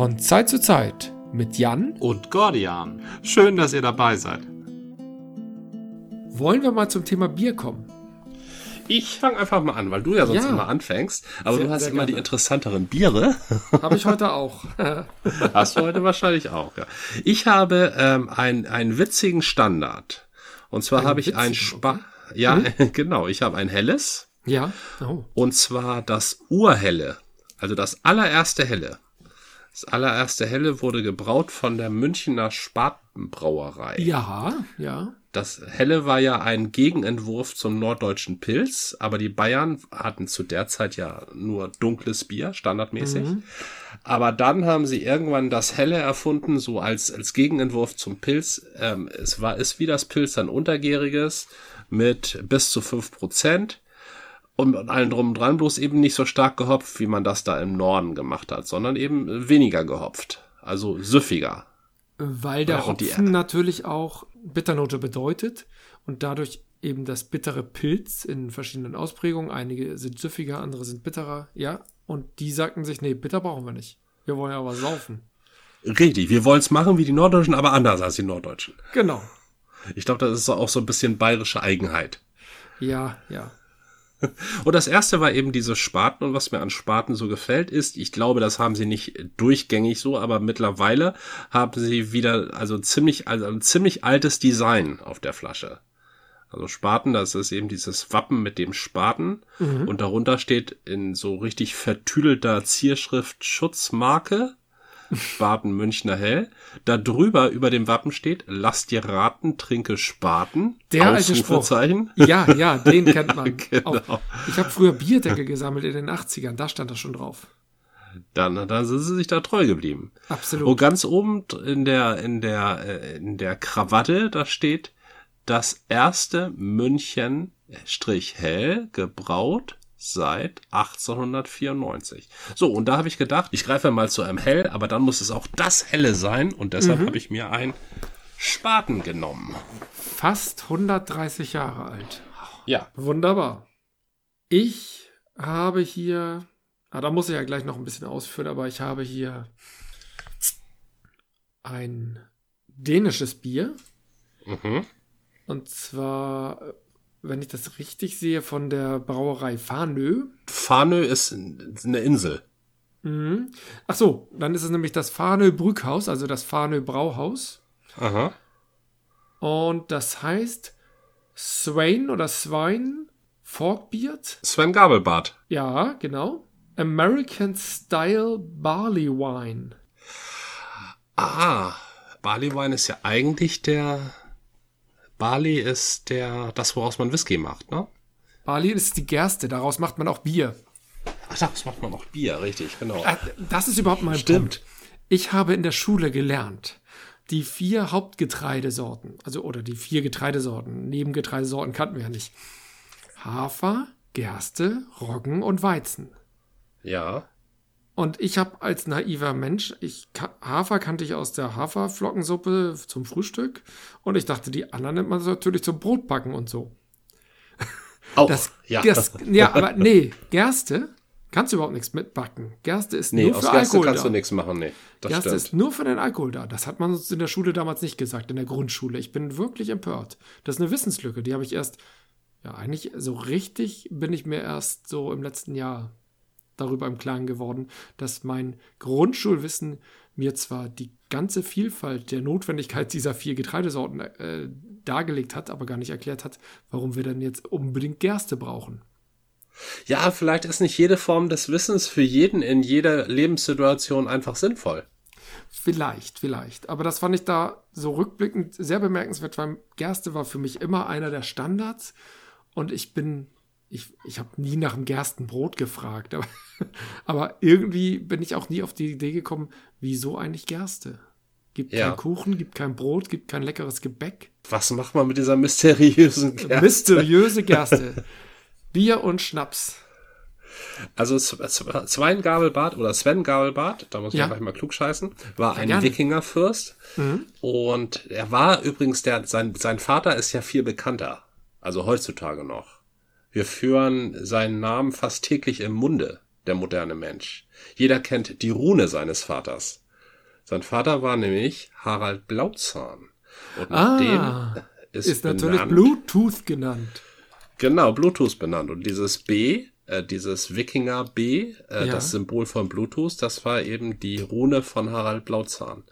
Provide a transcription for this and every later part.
Von Zeit zu Zeit mit Jan und Gordian. Schön, dass ihr dabei seid. Wollen wir mal zum Thema Bier kommen? Ich fange einfach mal an, weil du ja sonst Ja. immer anfängst. Aber Sehr- du hast immer die gerne. interessanteren Biere. Habe ich heute auch. Hast du heute wahrscheinlich auch, ja. Ich habe ähm, ein, einen witzigen Standard. Und zwar habe ich ein Spa. Ja, genau. Ich habe ein helles. ja. Oh. Und zwar das Urhelle. Also das allererste Helle. Das allererste Helle wurde gebraut von der Münchner Spatenbrauerei. Ja, ja. Das Helle war ja ein Gegenentwurf zum norddeutschen Pilz, aber die Bayern hatten zu der Zeit ja nur dunkles Bier, standardmäßig. Aber dann haben sie irgendwann das Helle erfunden, so als, als Gegenentwurf zum Pilz. Ähm, es war, ist wie das Pilz ein untergäriges mit bis zu fünf Prozent und mit allem drum und dran, bloß eben nicht so stark gehopft, wie man das da im Norden gemacht hat, sondern eben weniger gehopft. Also süffiger. Weil der und die- Hopfen natürlich auch Bitternote bedeutet und dadurch eben das bittere Pilz in verschiedenen Ausprägungen. Einige sind süffiger, andere sind bitterer. Ja. Und die sagten sich, nee, bitter brauchen wir nicht. Wir wollen ja was saufen. Richtig, wir wollen es machen wie die Norddeutschen, aber anders als die Norddeutschen. Genau. Ich glaube, das ist auch so ein bisschen bayerische Eigenheit. Ja, ja. Und das erste war eben diese Spaten. Und was mir an Spaten so gefällt, ist, ich glaube, das haben sie nicht durchgängig so, aber mittlerweile haben sie wieder, also ziemlich, also ein ziemlich altes Design auf der Flasche. Also Spaten, das ist eben dieses Wappen mit dem Spaten. Und darunter steht in so richtig vertüdelter Zierschrift Schutzmarke. Spaten Münchner Hell. Da drüber über dem Wappen steht, lass dir raten, trinke Spaten. Der alte Spruch. Ja, ja, den kennt man. Genau. Auch, ich habe früher Bierdeckel gesammelt in den 80ern, da stand das schon drauf. Dann, dann sind sie sich da treu geblieben. Absolut. Und ganz oben in der, in der, äh, in der Krawatte, da steht das erste München Strich hell gebraut seit 1894. So, und da habe ich gedacht, ich greife mal zu einem hell, aber dann muss es auch das helle sein und deshalb habe ich mir ein Spaten genommen. Fast 130 Jahre alt. Ja. Wunderbar. Ich habe hier, ah, da muss ich ja gleich noch ein bisschen ausführen, aber ich habe hier ein dänisches Bier. Mhm. Und zwar, wenn ich das richtig sehe, von der Brauerei Farnö. Farnö ist eine Insel. Mhm. Ach so, dann ist es nämlich das Farnö Brückhaus, also das Farnö Brauhaus. Aha. Und das heißt Swain oder Swine Forkbeard. Sven Gabelbart. Ja, genau. American Style Barley Wine. Ah, Barley Wine ist ja eigentlich der. Barley ist der, das, woraus man Whisky macht, ne? Barley ist die Gerste, daraus macht man auch Bier. Ach, das macht man auch Bier, richtig, genau. Äh, Das ist überhaupt mein Stimmt. Punkt. Ich habe in der Schule gelernt, die vier Hauptgetreidesorten, also oder die vier Getreidesorten, Nebengetreidesorten kannten wir ja nicht. Hafer, Gerste, Roggen und Weizen. Ja. Und ich habe als naiver Mensch, ich, Hafer kannte ich aus der Haferflockensuppe zum Frühstück und ich dachte, die anderen nimmt man natürlich zum Brotbacken und so. Auch, Das, ja. das, ja, aber nee, Gerste kannst du überhaupt nichts mitbacken. Gerste ist nee, nur aus für Gerste Alkohol kannst da. du nichts machen, nee. Das Gerste stimmt. ist nur für den Alkohol da. Das hat man uns in der Schule damals nicht gesagt, in der Grundschule. Ich bin wirklich empört. Das ist eine Wissenslücke, die habe ich erst, ja, eigentlich so richtig bin ich mir erst so im letzten Jahr darüber im Klaren geworden, dass mein Grundschulwissen mir zwar die ganze Vielfalt der Notwendigkeit dieser vier Getreidesorten äh, dargelegt hat, aber gar nicht erklärt hat, warum wir dann jetzt unbedingt Gerste brauchen. Ja, vielleicht ist nicht jede Form des Wissens für jeden in jeder Lebenssituation einfach sinnvoll. Vielleicht, vielleicht. Aber das fand ich da so rückblickend sehr bemerkenswert, weil Gerste war für mich immer einer der Standards. Und ich bin, ich, ich habe nie nach dem Gerstenbrot gefragt. Aber, aber irgendwie bin ich auch nie auf die Idee gekommen, wieso eigentlich Gerste? Gibt Ja. keinen Kuchen, gibt kein Brot, gibt kein leckeres Gebäck. Was macht man mit dieser mysteriösen Gerste? Mysteriöse Gerste. Bier und Schnaps. Also Svein Gabelbart oder Sven Gabelbart, da muss ich Ja. gleich mal klug scheißen, war ein gerne. Wikingerfürst. Und er war übrigens, der, sein, sein Vater ist ja viel bekannter. Also heutzutage noch. Wir führen seinen Namen fast täglich im Munde, der moderne Mensch. Jeder kennt die Rune seines Vaters. Sein Vater war nämlich Harald Blauzahn. Und nach ah, dem ist, ist natürlich Bluetooth genannt. Genau, Bluetooth benannt. Und dieses B, äh, dieses Wikinger B, äh, ja. das Symbol von Bluetooth, das war eben die Rune von Harald Blauzahn.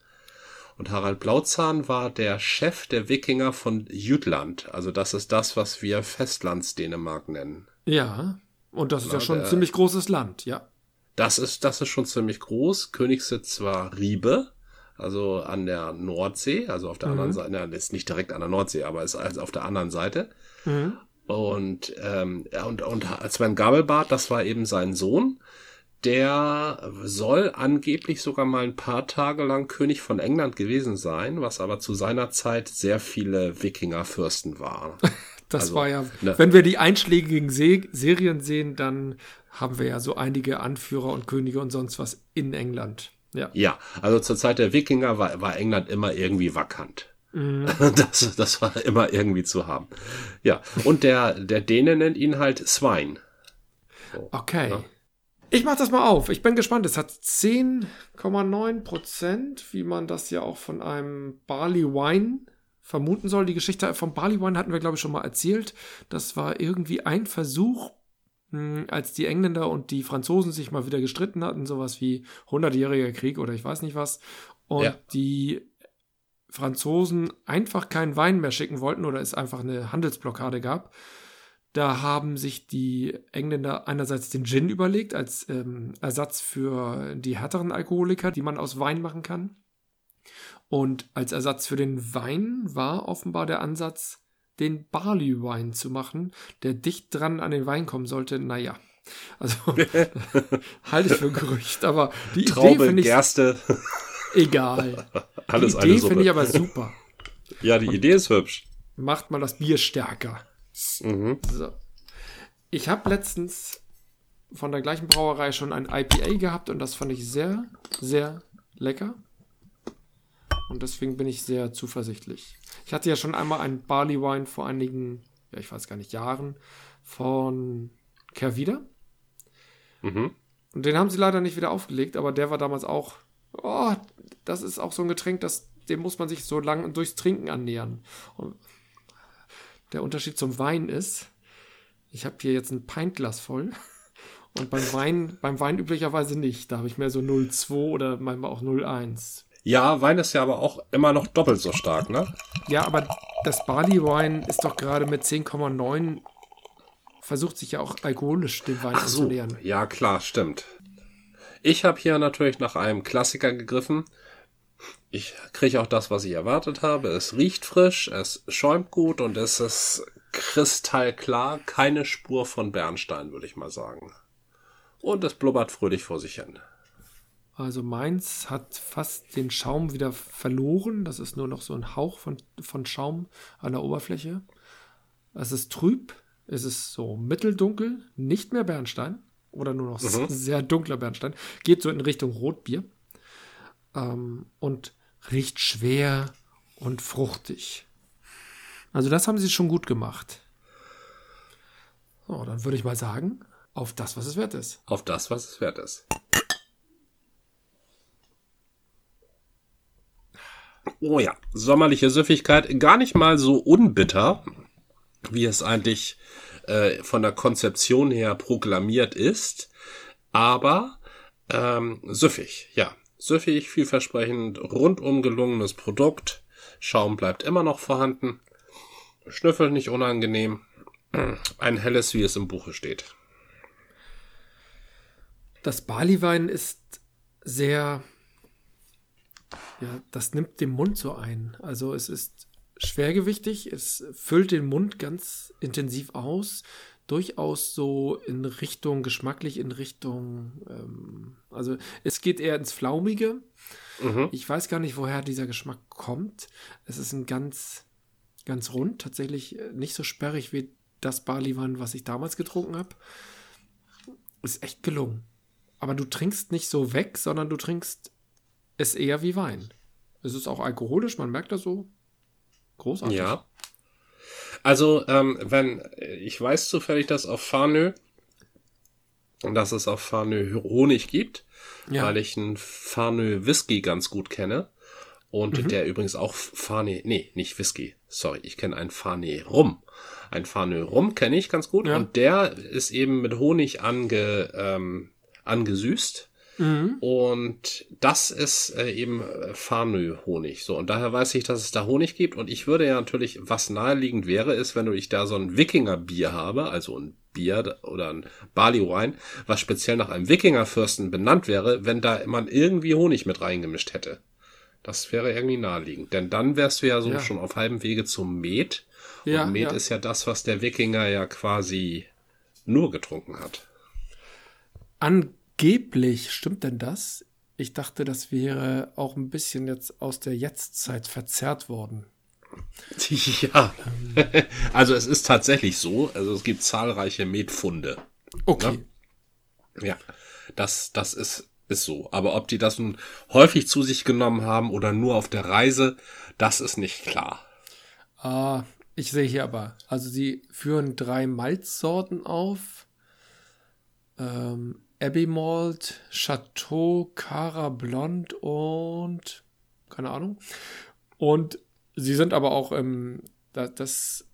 Und Harald Blauzahn war der Chef der Wikinger von Jütland. Also das ist das, was wir Festlandsdänemark nennen. Ja, und das ist ja, ja schon ein ziemlich großes Land, ja. Das ist, das ist schon ziemlich groß. Königssitz war Riebe, also an der Nordsee, also auf der mhm. anderen Seite, na, ist nicht direkt an der Nordsee, aber ist also auf der anderen Seite. Mhm. Und, ähm, und, und Sven Gabelbart, das war eben sein Sohn. Der soll angeblich sogar mal ein paar Tage lang König von England gewesen sein, was aber zu seiner Zeit sehr viele Wikingerfürsten waren. Das also, war ja, ne. wenn wir die einschlägigen Se Serien sehen, dann haben wir ja so einige Anführer und Könige und sonst was in England. Ja, ja also zur Zeit der Wikinger war, war England immer irgendwie vakant. Mhm. Das, das war immer irgendwie zu haben. Ja, und der, der Däne nennt ihn halt Swine. So, okay. Ja. Ich mach das mal auf. Ich bin gespannt. Es hat 10,9 Prozent, wie man das ja auch von einem Barley Wine vermuten soll. Die Geschichte vom Barley Wine hatten wir, glaube ich, schon mal erzählt. Das war irgendwie ein Versuch, hm, als die Engländer und die Franzosen sich mal wieder gestritten hatten, sowas wie 100-jähriger Krieg oder ich weiß nicht was. Und ja. die Franzosen einfach keinen Wein mehr schicken wollten oder es einfach eine Handelsblockade gab, da haben sich die Engländer einerseits den Gin überlegt als ähm, Ersatz für die härteren Alkoholiker, die man aus Wein machen kann. Und als Ersatz für den Wein war offenbar der Ansatz, den Barley Wine zu machen, der dicht dran an den Wein kommen sollte. Naja, also halte ich für Gerücht, aber die Traube, Idee finde ich. Gerste. Egal. Alles die Idee finde ich aber super. Ja, die Und Idee ist hübsch. Macht mal das Bier stärker. Mhm. So. Ich habe letztens von der gleichen Brauerei schon ein IPA gehabt und das fand ich sehr, sehr lecker. Und deswegen bin ich sehr zuversichtlich. Ich hatte ja schon einmal einen Barley Wine vor einigen, ja, ich weiß gar nicht, Jahren von Kervida. Mhm. Und den haben sie leider nicht wieder aufgelegt, aber der war damals auch, oh, das ist auch so ein Getränk, das, dem muss man sich so lang durchs Trinken annähern. Und der Unterschied zum Wein ist, ich habe hier jetzt ein Pintglas voll. Und beim Wein, beim Wein üblicherweise nicht. Da habe ich mehr so 0,2 oder manchmal auch 0,1. Ja, Wein ist ja aber auch immer noch doppelt so stark, ne? Ja, aber das Barley Wine ist doch gerade mit 10,9 versucht sich ja auch alkoholisch den Wein Ach so. anzunähern. Ja, klar, stimmt. Ich habe hier natürlich nach einem Klassiker gegriffen. Ich kriege auch das, was ich erwartet habe. Es riecht frisch, es schäumt gut und es ist kristallklar. Keine Spur von Bernstein, würde ich mal sagen. Und es blubbert fröhlich vor sich hin. Also meins hat fast den Schaum wieder verloren. Das ist nur noch so ein Hauch von, von Schaum an der Oberfläche. Es ist trüb, es ist so mitteldunkel, nicht mehr Bernstein oder nur noch mhm. sehr dunkler Bernstein. Geht so in Richtung Rotbier ähm, und riecht schwer und fruchtig. Also das haben sie schon gut gemacht. So, dann würde ich mal sagen, auf das, was es wert ist. Auf das, was es wert ist. Oh ja, sommerliche Süffigkeit, gar nicht mal so unbitter, wie es eigentlich äh, von der Konzeption her proklamiert ist, aber ähm, süffig, ja. Süffig, vielversprechend, rundum gelungenes Produkt. Schaum bleibt immer noch vorhanden. Schnüffel nicht unangenehm. Ein helles, wie es im Buche steht. Das Baliwein ist sehr ja, das nimmt den Mund so ein. Also es ist schwergewichtig, es füllt den Mund ganz intensiv aus, durchaus so in Richtung, geschmacklich in Richtung, ähm, also es geht eher ins Flaumige. Mhm. Ich weiß gar nicht, woher dieser Geschmack kommt. Es ist ein ganz, ganz rund, tatsächlich nicht so sperrig wie das Barleywein, was ich damals getrunken habe. Ist echt gelungen. Aber du trinkst nicht so weg, sondern du trinkst es eher wie Wein. Es ist auch alkoholisch, man merkt das so. Großartig. Ja. Also, ähm, wenn, ich weiß zufällig, dass auf Farnö dass es auf Farnö Honig gibt, Ja. weil ich einen Farnö Whisky ganz gut kenne. Und Mhm. der übrigens auch Farnö, nee, nicht Whisky, sorry, ich kenne einen Farnö Rum. Ein Farnö Rum kenne ich ganz gut Ja. und der ist eben mit Honig ange, ähm, angesüßt. Mhm. Und das ist äh, eben äh, Farnö-Honig. So, und daher weiß ich, dass es da Honig gibt. Und ich würde ja natürlich, was naheliegend wäre, ist, wenn du ich da so ein Wikinger-Bier habe, also ein Bier oder ein Barley-Wine, was speziell nach einem Wikingerfürsten benannt wäre, wenn da man irgendwie Honig mit reingemischt hätte. Das wäre irgendwie naheliegend. Denn dann wärst du ja so Ja. schon auf halbem Wege zum Met. Ja, und Met ja. ist ja das, was der Wikinger ja quasi nur getrunken hat. Angeblich, stimmt denn das? Ich dachte, das wäre auch ein bisschen jetzt aus der Jetztzeit verzerrt worden. Ja, also es ist tatsächlich so. Also es gibt zahlreiche Metfunde. Okay. Ja, das, das ist, ist so. Aber ob die das nun häufig zu sich genommen haben oder nur auf der Reise, das ist nicht klar. Ah, ich sehe hier aber, also sie führen drei Malzsorten auf. Ähm, Abbey Malt, Chateau, Cara Blonde und keine Ahnung. Und sie sind aber auch im, da, das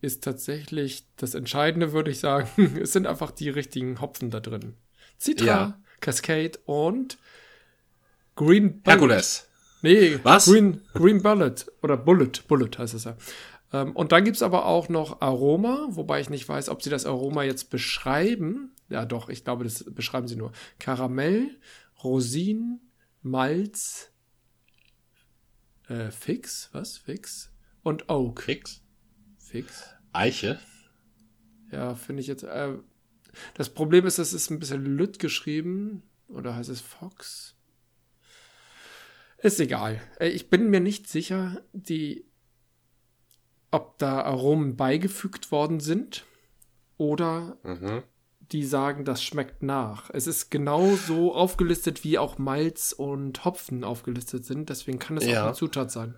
ist tatsächlich das Entscheidende, würde ich sagen. Es sind einfach die richtigen Hopfen da drin. Citra, Ja. Cascade und Green Bullet. Nee, Was? Green, Green Bullet oder Bullet, Bullet heißt es ja. Ähm, und dann gibt's aber auch noch Aroma, wobei ich nicht weiß, ob sie das Aroma jetzt beschreiben. Ja, doch, ich glaube, das beschreiben sie nur. Karamell, Rosinen, Malz, äh, Fix, was? Fix? Und Oak. Fix. Fix. Eiche. Ja, finde ich jetzt. Äh, das Problem ist, es ist ein bisschen lütt geschrieben. Oder heißt es Fox? Ist egal. Äh, Ich bin mir nicht sicher, die, ob da Aromen beigefügt worden sind oder Mhm. Die sagen, das schmeckt nach. Es ist genau so aufgelistet, wie auch Malz und Hopfen aufgelistet sind. Deswegen kann es Ja. auch eine Zutat sein.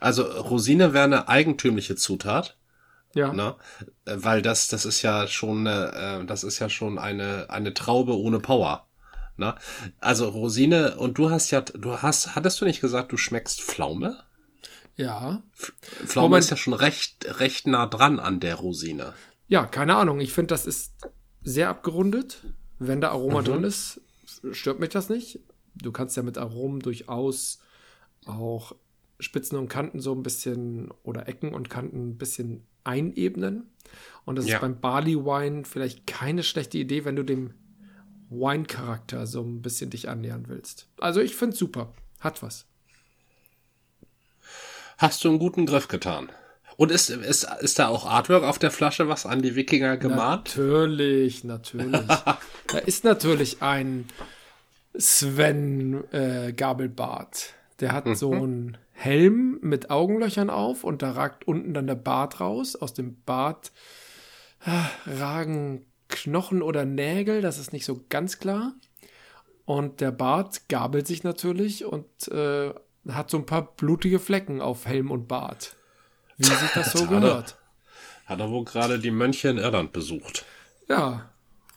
Also Rosine wäre eine eigentümliche Zutat. Ja. Ne? Weil das, das ist ja schon, äh, das ist ja schon eine, eine Traube ohne Power. Ne? Also Rosine, und du hast ja, du hast, hattest du nicht gesagt, du schmeckst Pflaume? Ja. Pflaume ist ja schon recht, recht nah dran an der Rosine. Ja, keine Ahnung. Ich finde, das ist sehr abgerundet. Wenn da Aroma drin ist, stört mich das nicht. Du kannst ja mit Aromen durchaus auch Spitzen und Kanten so ein bisschen oder Ecken und Kanten ein bisschen einebnen. Und das Ja. ist beim Barley Wine vielleicht keine schlechte Idee, wenn du dem Wine-Charakter so ein bisschen dich annähern willst. Also ich finde super. Hat was. Hast du einen guten Griff getan. Und ist, ist, ist da auch Artwork auf der Flasche, was an die Wikinger gemahnt? Natürlich, natürlich. da ist natürlich ein Sven äh, Gabelbart. Der hat so einen Helm mit Augenlöchern auf und da ragt unten dann der Bart raus. Aus dem Bart ah, ragen Knochen oder Nägel, das ist nicht so ganz klar. Und der Bart gabelt sich natürlich und äh, hat so ein paar blutige Flecken auf Helm und Bart. Wie sich das so Hat er. gehört. Hat er wohl gerade die Mönche in Irland besucht. Ja,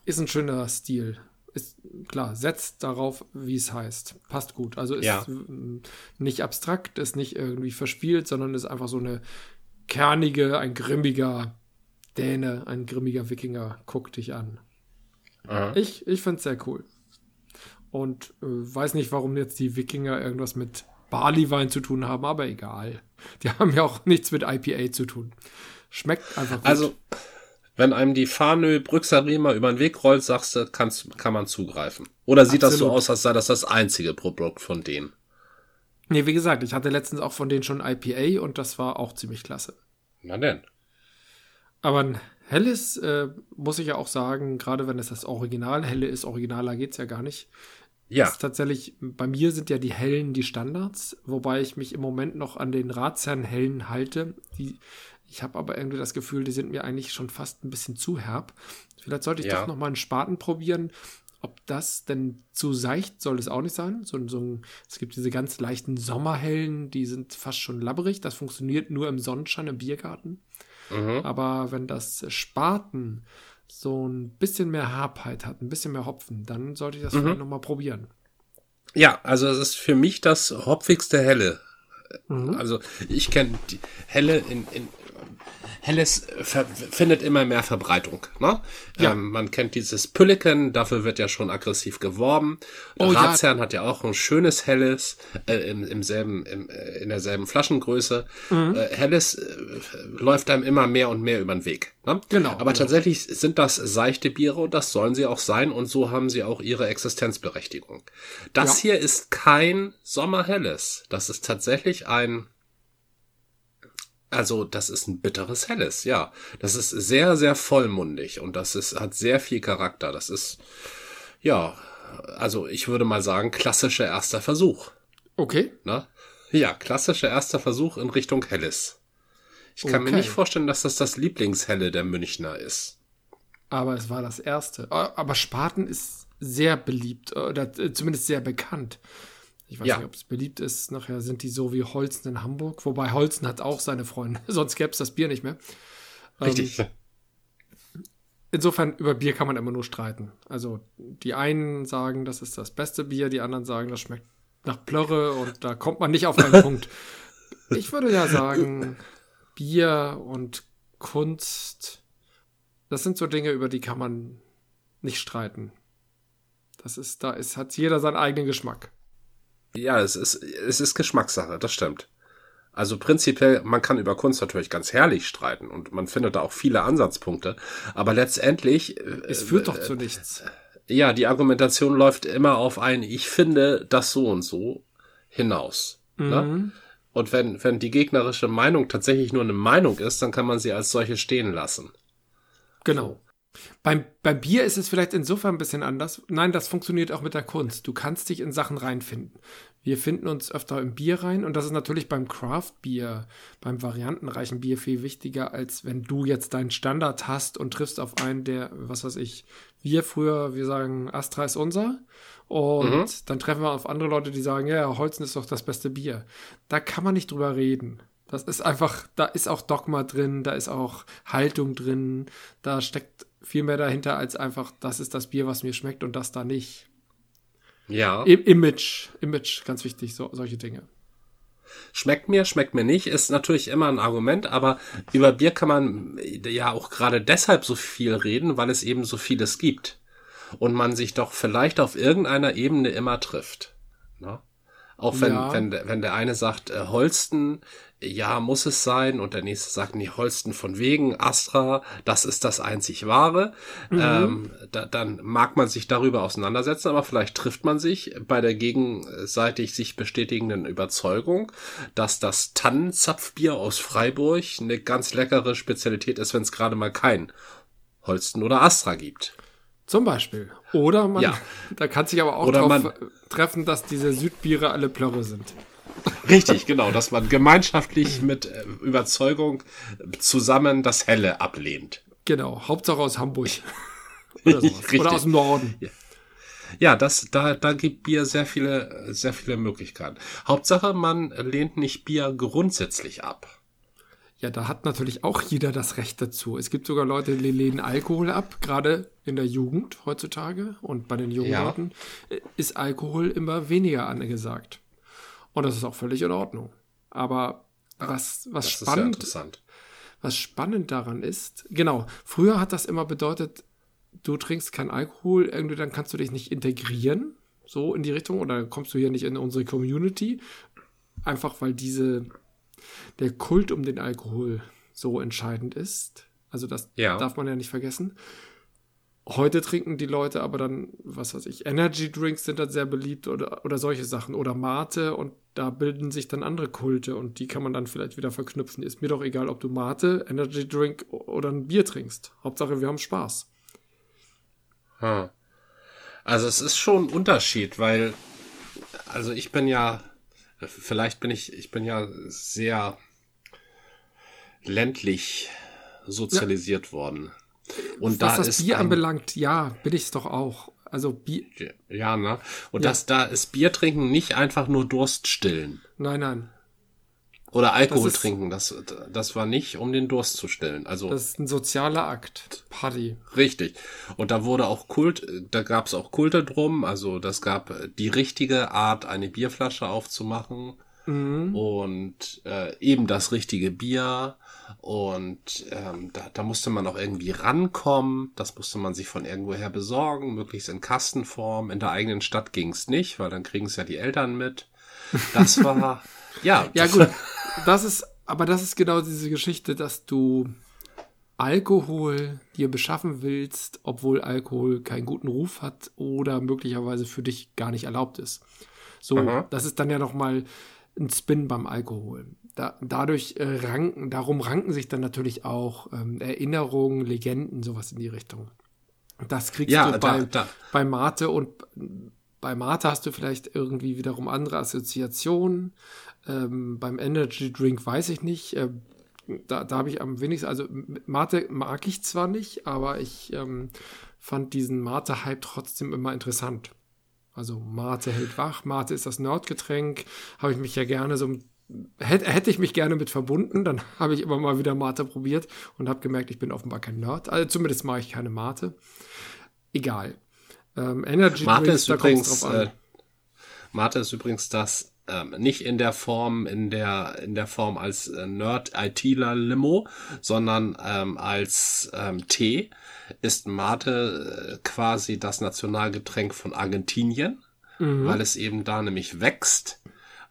ist ein schöner Stil. Ist klar, setzt darauf, wie es heißt. Passt gut. Also ist Ja. nicht abstrakt, ist nicht irgendwie verspielt, sondern ist einfach so eine kernige, ein grimmiger Däne, ein grimmiger Wikinger. Guck dich an. Aha. Ich, ich finde es sehr cool. Und äh, weiß nicht, warum jetzt die Wikinger irgendwas mit Barleywein zu tun haben, aber egal. Die haben ja auch nichts mit IPA zu tun. Schmeckt einfach gut. Also, wenn einem die Farnö Brüxarima über den Weg rollt, sagst du, kannst, kann man zugreifen. Oder sieht das so Absolut. aus, als sei das das einzige Produkt von denen? Nee, wie gesagt, ich hatte letztens auch von denen schon IPA und das war auch ziemlich klasse. Na denn. Aber ein helles, äh, muss ich ja auch sagen, gerade wenn es das Original helle ist, originaler geht's ja gar nicht. Ja. Ist tatsächlich, bei mir sind ja die hellen die Standards, wobei ich mich im Moment noch an den Ratsherren-hellen halte. Die, ich habe aber irgendwie das Gefühl, die sind mir eigentlich schon fast ein bisschen zu herb. Vielleicht sollte ich Ja. doch noch mal einen Spaten probieren. Ob das denn zu seicht soll es auch nicht sein. So, so ein, es gibt diese ganz leichten Sommerhellen, die sind fast schon labberig. Das funktioniert nur im Sonnenschein im Biergarten. Mhm. Aber wenn das Spaten so ein bisschen mehr Habheit hat, ein bisschen mehr Hopfen, dann sollte ich das mhm. vielleicht nochmal probieren. Ja, also es ist für mich das hopfigste Helle. Mhm. Also ich kenne die Helle in, in Helles findet immer mehr Verbreitung. Ne? Ja. Ähm, man kennt dieses Pülliken, dafür wird ja schon aggressiv geworben. Oh, Ratsherrn ja. hat ja auch ein schönes Helles äh, im, im selben, im, äh, in derselben Flaschengröße. Mhm. Äh, Helles äh, läuft einem immer mehr und mehr über den Weg. Ne? Genau. Aber genau. tatsächlich sind das seichte Biere und das sollen sie auch sein und so haben sie auch ihre Existenzberechtigung. Das ja. hier ist kein Sommerhelles. Das ist tatsächlich ein also, das ist ein bitteres Helles, ja. Das ist sehr, sehr vollmundig und das ist, hat sehr viel Charakter. Das ist, ja, also ich würde mal sagen, klassischer erster Versuch. Okay. Na? Ja, klassischer erster Versuch in Richtung Helles. Ich kann okay. mir nicht vorstellen, dass das das Lieblingshelle der Münchner ist. Aber es war das erste. Aber Spaten ist sehr beliebt oder zumindest sehr bekannt. Ich weiß ja. nicht, ob es beliebt ist. Nachher sind die so wie Holzen in Hamburg. Wobei Holzen hat auch seine Freunde. Sonst gäbe es das Bier nicht mehr. Richtig. Ähm, insofern, über Bier kann man immer nur streiten. Also, die einen sagen, das ist das beste Bier, die anderen sagen, das schmeckt nach Plörre und da kommt man nicht auf einen Punkt. Ich würde ja sagen, Bier und Kunst, das sind so Dinge, über die kann man nicht streiten. Das ist, da ist, hat jeder seinen eigenen Geschmack. Ja, es ist, es ist Geschmackssache, das stimmt. Also prinzipiell, man kann über Kunst natürlich ganz herrlich streiten und man findet da auch viele Ansatzpunkte, aber letztendlich. Es führt äh, doch zu nichts. Ja, die Argumentation läuft immer auf ein, ich finde das so und so hinaus. Ne? Mhm. Ne? Und wenn, wenn die gegnerische Meinung tatsächlich nur eine Meinung ist, dann kann man sie als solche stehen lassen. Genau. Beim, beim Bier ist es vielleicht insofern ein bisschen anders. Nein, das funktioniert auch mit der Kunst. Du kannst dich in Sachen reinfinden. Wir finden uns öfter im Bier rein und das ist natürlich beim Craft-Bier, beim variantenreichen Bier viel wichtiger, als wenn du jetzt deinen Standard hast und triffst auf einen, der, was weiß ich, wir früher, wir sagen, Astra ist unser. Und mhm. dann treffen wir auf andere Leute, die sagen, ja, Holzen ist doch das beste Bier. Da kann man nicht drüber reden. Das ist einfach, da ist auch Dogma drin, da ist auch Haltung drin, da steckt viel mehr dahinter als einfach, das ist das Bier, was mir schmeckt und das da nicht. Ja. I Image, Image, ganz wichtig, so, solche Dinge. Schmeckt mir, schmeckt mir nicht, ist natürlich immer ein Argument, aber über Bier kann man ja auch gerade deshalb so viel reden, weil es eben so vieles gibt. Und man sich doch vielleicht auf irgendeiner Ebene immer trifft. Ne? Auch wenn, ja. wenn, wenn der eine sagt, äh, Holsten ja, muss es sein. Und der nächste sagt, nee, Holsten von wegen, Astra, das ist das einzig wahre. Mhm. Ähm, da, dann mag man sich darüber auseinandersetzen, aber vielleicht trifft man sich bei der gegenseitig sich bestätigenden Überzeugung, dass das Tannenzapfbier aus Freiburg eine ganz leckere Spezialität ist, wenn es gerade mal kein Holsten oder Astra gibt. Zum Beispiel. Oder man, ja. da kann sich aber auch Oder drauf man, treffen, dass diese Südbiere alle Plörre sind. Richtig, genau, dass man gemeinschaftlich mit äh, Überzeugung zusammen das Helle ablehnt. Genau, Hauptsache aus Hamburg. Oder, Oder aus dem Norden. Ja. Ja, das, da, da gibt Bier sehr viele, sehr viele Möglichkeiten. Hauptsache, man lehnt nicht Bier grundsätzlich ab. Ja, da hat natürlich auch jeder das Recht dazu. Es gibt sogar Leute, die lehnen Alkohol ab, gerade in der Jugend heutzutage. Und bei den jungen ja. Leuten äh, ist Alkohol immer weniger angesagt. Und das ist auch völlig in Ordnung. Aber was, was spannend, ja was spannend daran ist, genau, früher hat das immer bedeutet, du trinkst keinen Alkohol, irgendwie dann kannst du dich nicht integrieren, so in die Richtung, oder kommst du hier nicht in unsere Community. Einfach weil diese, der Kult um den Alkohol so entscheidend ist. Also das ja. darf man ja nicht vergessen. Heute trinken die Leute aber dann, was weiß ich, Energy Drinks sind dann sehr beliebt oder, oder solche Sachen oder Mate und da bilden sich dann andere Kulte und die kann man dann vielleicht wieder verknüpfen. Ist mir doch egal, ob du Mate, Energy Drink oder ein Bier trinkst. Hauptsache, wir haben Spaß. Hm. Also es ist schon ein Unterschied, weil, also ich bin ja, vielleicht bin ich, ich bin ja sehr ländlich sozialisiert ja. worden. Und Was da das Bier anbelangt, ja, bin ich es doch auch. Also Bier. Ja, ne? Und ja. das da ist Bier trinken nicht einfach nur Durst stillen. Nein, nein. Oder Alkohol Das ist- trinken, das, das war nicht, um den Durst zu stillen. Also Das ist ein sozialer Akt. Party. richtig. Und da wurde auch Kult, da gab es auch Kulte drum. Also das gab äh, die richtige Art, eine Bierflasche aufzumachen. Mhm. Und äh, eben das richtige Bier. Und ähm, da, da musste man auch irgendwie rankommen. Das musste man sich von irgendwoher besorgen, möglichst in Kastenform. In der eigenen Stadt ging's nicht, weil dann kriegen es ja die Eltern mit. Das war, ja. Ja, gut. Das ist, aber das ist genau diese Geschichte, dass du Alkohol dir beschaffen willst, obwohl Alkohol keinen guten Ruf hat oder möglicherweise für dich gar nicht erlaubt ist. So, Aha. das ist dann ja nochmal ein Spin beim Alkohol. Da, dadurch äh, ranken, darum ranken sich dann natürlich auch ähm, Erinnerungen, Legenden, sowas in die Richtung. Das kriegst Ja, du da- bei, da- bei Mate und bei Mate hast du vielleicht irgendwie wiederum andere Assoziationen. Ähm, beim Energy Drink weiß ich nicht. Ähm, da da habe ich am wenigsten, also Mate mag ich zwar nicht, aber ich ähm, fand diesen Mate-Hype trotzdem immer interessant. Also Mate hält wach, Mate ist das Nerdgetränk, habe ich mich ja gerne so, hätte, hätte ich mich gerne mit verbunden, dann habe ich immer mal wieder Mate probiert und habe gemerkt, ich bin offenbar kein Nerd. Also zumindest mag ich keine Mate. Egal. Ähm, Energy Mate Drinks, ist da übrigens, drauf an. äh, Mate ist übrigens das ähm, nicht in der Form, in der in der Form als äh, Nerd ITler Limo, sondern ähm, als ähm, Tee ist Mate äh, quasi das Nationalgetränk von Argentinien, Mhm. weil es eben da nämlich wächst,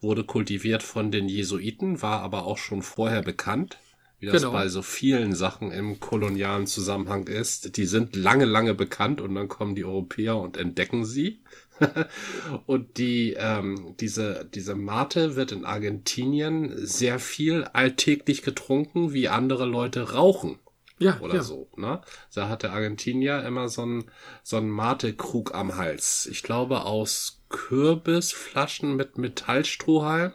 wurde kultiviert von den Jesuiten, war aber auch schon vorher bekannt. Wie das Genau. bei so vielen Sachen im kolonialen Zusammenhang ist. Die sind lange, lange bekannt und dann kommen die Europäer und entdecken sie. und die, ähm, diese, diese Mate wird in Argentinien sehr viel alltäglich getrunken, wie andere Leute rauchen ja, oder ja. so. Ne? Da hat der Argentinier immer so einen so einen Mate-Krug am Hals. Ich glaube aus Kürbisflaschen mit Metallstrohhalm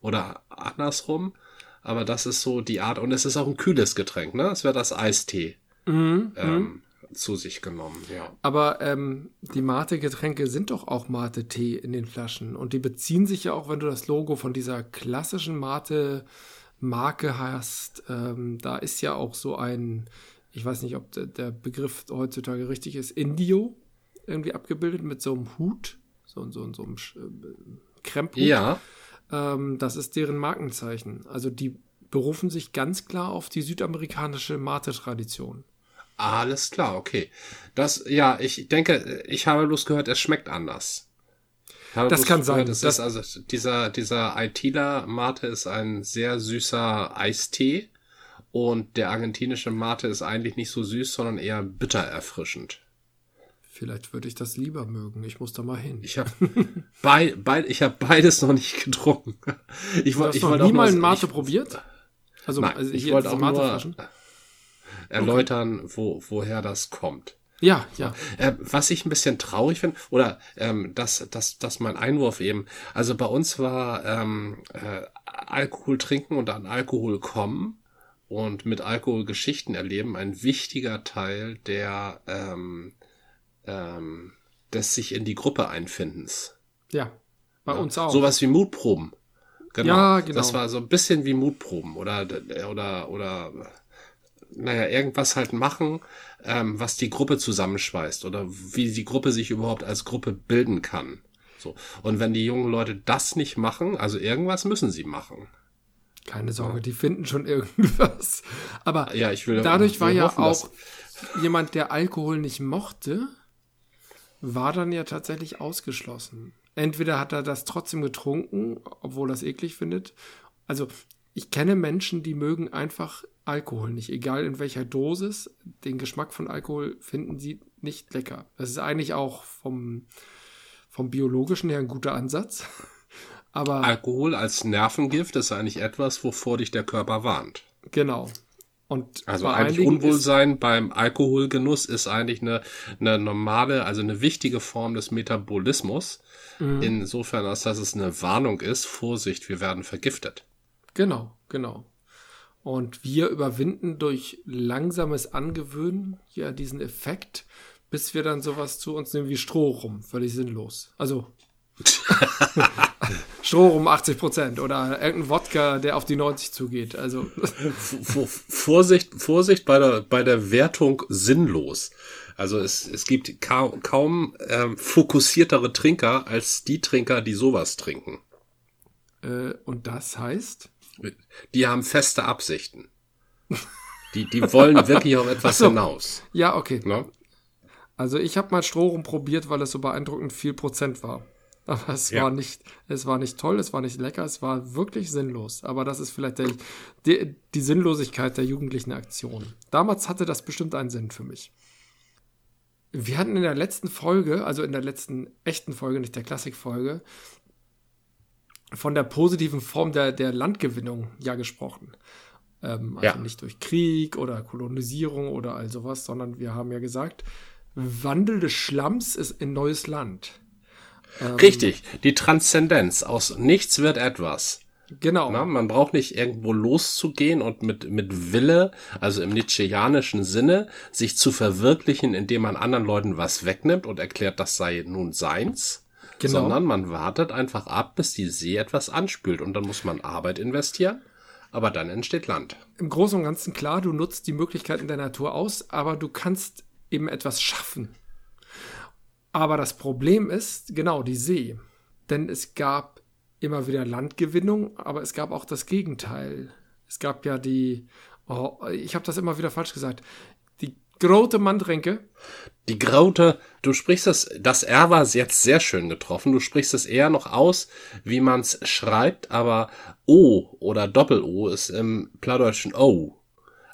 oder andersrum. Aber das ist so die Art. Und es ist auch ein kühles Getränk. Ne? Es wird als Eistee Mhm, ähm, zu sich genommen. Ja. Aber ähm, die Mate-Getränke sind doch auch Mate-Tee in den Flaschen. Und die beziehen sich ja auch, wenn du das Logo von dieser klassischen Mate-Marke hast. Ähm, da ist ja auch so ein, ich weiß nicht, ob der, der Begriff heutzutage richtig ist, Indio irgendwie abgebildet mit so einem Hut. So, so, so einem äh, Kremphut. Ja. Ähm, das ist deren Markenzeichen. Also die berufen sich ganz klar auf die südamerikanische Mate-Tradition. Alles klar, okay. Das, ja, ich denke, ich habe bloß gehört, es schmeckt anders. Das kann sein. Es Das- ist also dieser, dieser Aitila Mate ist ein sehr süßer Eistee und der argentinische Mate ist eigentlich nicht so süß, sondern eher bitter erfrischend. Vielleicht würde ich das lieber mögen. Ich muss da mal hin. Ich habe bei, bei, ich habe beides noch nicht getrunken. Ich wollte, wollte nie mal nur- ein Mate ich, probiert? Also, Nein, also ich wollte auch nur erläutern, wo, woher das kommt. Ja, ja. Äh, was ich ein bisschen traurig finde, oder ähm, das, das, das mein Einwurf eben. Also bei uns war ähm, äh, Alkohol trinken und an Alkohol kommen und mit Alkohol Geschichten erleben ein wichtiger Teil der ähm, ähm, des sich in die Gruppe einfindens. Ja. Bei uns auch. Sowas wie Mutproben. Genau. Ja, genau. Das war so ein bisschen wie Mutproben oder oder oder naja, irgendwas halt machen, ähm, was die Gruppe zusammenschweißt oder wie die Gruppe sich überhaupt als Gruppe bilden kann. So. Und wenn die jungen Leute das nicht machen, also irgendwas müssen sie machen. Keine Sorge, die finden schon irgendwas. Aber Ja, ich will dadurch war ja hoffen, auch jemand, der Alkohol nicht mochte, war dann ja tatsächlich ausgeschlossen. Entweder hat er das trotzdem getrunken, obwohl er es eklig findet. Also ich kenne Menschen, die mögen einfach Alkohol nicht, egal in welcher Dosis. Den Geschmack von Alkohol finden sie nicht lecker. Das ist eigentlich auch vom, vom biologischen her ein guter Ansatz. Aber Alkohol als Nervengift ist eigentlich etwas, wovor dich der Körper warnt. genau. Und Also eigentlich Unwohlsein beim Alkoholgenuss ist eigentlich eine, eine normale, also eine wichtige Form des Metabolismus. Mhm. Insofern, als dass es eine Warnung ist, Vorsicht, wir werden vergiftet. Genau, genau. Und wir überwinden durch langsames Angewöhnen ja diesen Effekt, bis wir dann sowas zu uns nehmen wie Stroh rum. Völlig sinnlos. Also, Strohrum 80 Prozent oder irgendein Wodka, der auf die 90 zugeht. Also Vorsicht, Vorsicht bei der, bei der Wertung sinnlos. Also es, es gibt kaum, kaum ähm, fokussiertere Trinker als die Trinker, die sowas trinken. Äh, und das heißt? Die haben feste Absichten. Die, die wollen wirklich auf etwas so. hinaus. Ja, okay. No? Also ich habe mal Strohrum probiert, weil es so beeindruckend viel Prozent war. Aber es ja. war nicht, es war nicht toll, es war nicht lecker, es war wirklich sinnlos. Aber das ist vielleicht der, die, die Sinnlosigkeit der jugendlichen Aktion. Damals hatte das bestimmt einen Sinn für mich. Wir hatten in der letzten Folge, also in der letzten echten Folge, nicht der Klassikfolge, von der positiven Form der, der Landgewinnung ja gesprochen. Ähm, also ja. nicht durch Krieg oder Kolonisierung oder all sowas, sondern wir haben ja gesagt, Wandel des Schlamms ist in neues Land. Ähm, Richtig, die Transzendenz. Aus nichts wird etwas. Genau. Na, man braucht nicht irgendwo loszugehen und mit, mit Wille, also im Nietzscheanischen Sinne, sich zu verwirklichen, indem man anderen Leuten was wegnimmt und erklärt, das sei nun seins. Genau. Sondern man wartet einfach ab, bis die See etwas anspült und dann muss man Arbeit investieren. Aber dann entsteht Land. Im Großen und Ganzen klar, du nutzt die Möglichkeiten der Natur aus, aber du kannst eben etwas schaffen. Aber das Problem ist, genau, die See. Denn es gab immer wieder Landgewinnung, aber es gab auch das Gegenteil. Es gab ja die, oh, ich habe das immer wieder falsch gesagt, die Grote Mandränke. Die Graute, du sprichst das, das R war jetzt sehr schön getroffen. Du sprichst es eher noch aus, wie man es schreibt, aber O oder Doppel-O ist im Plattdeutschen O.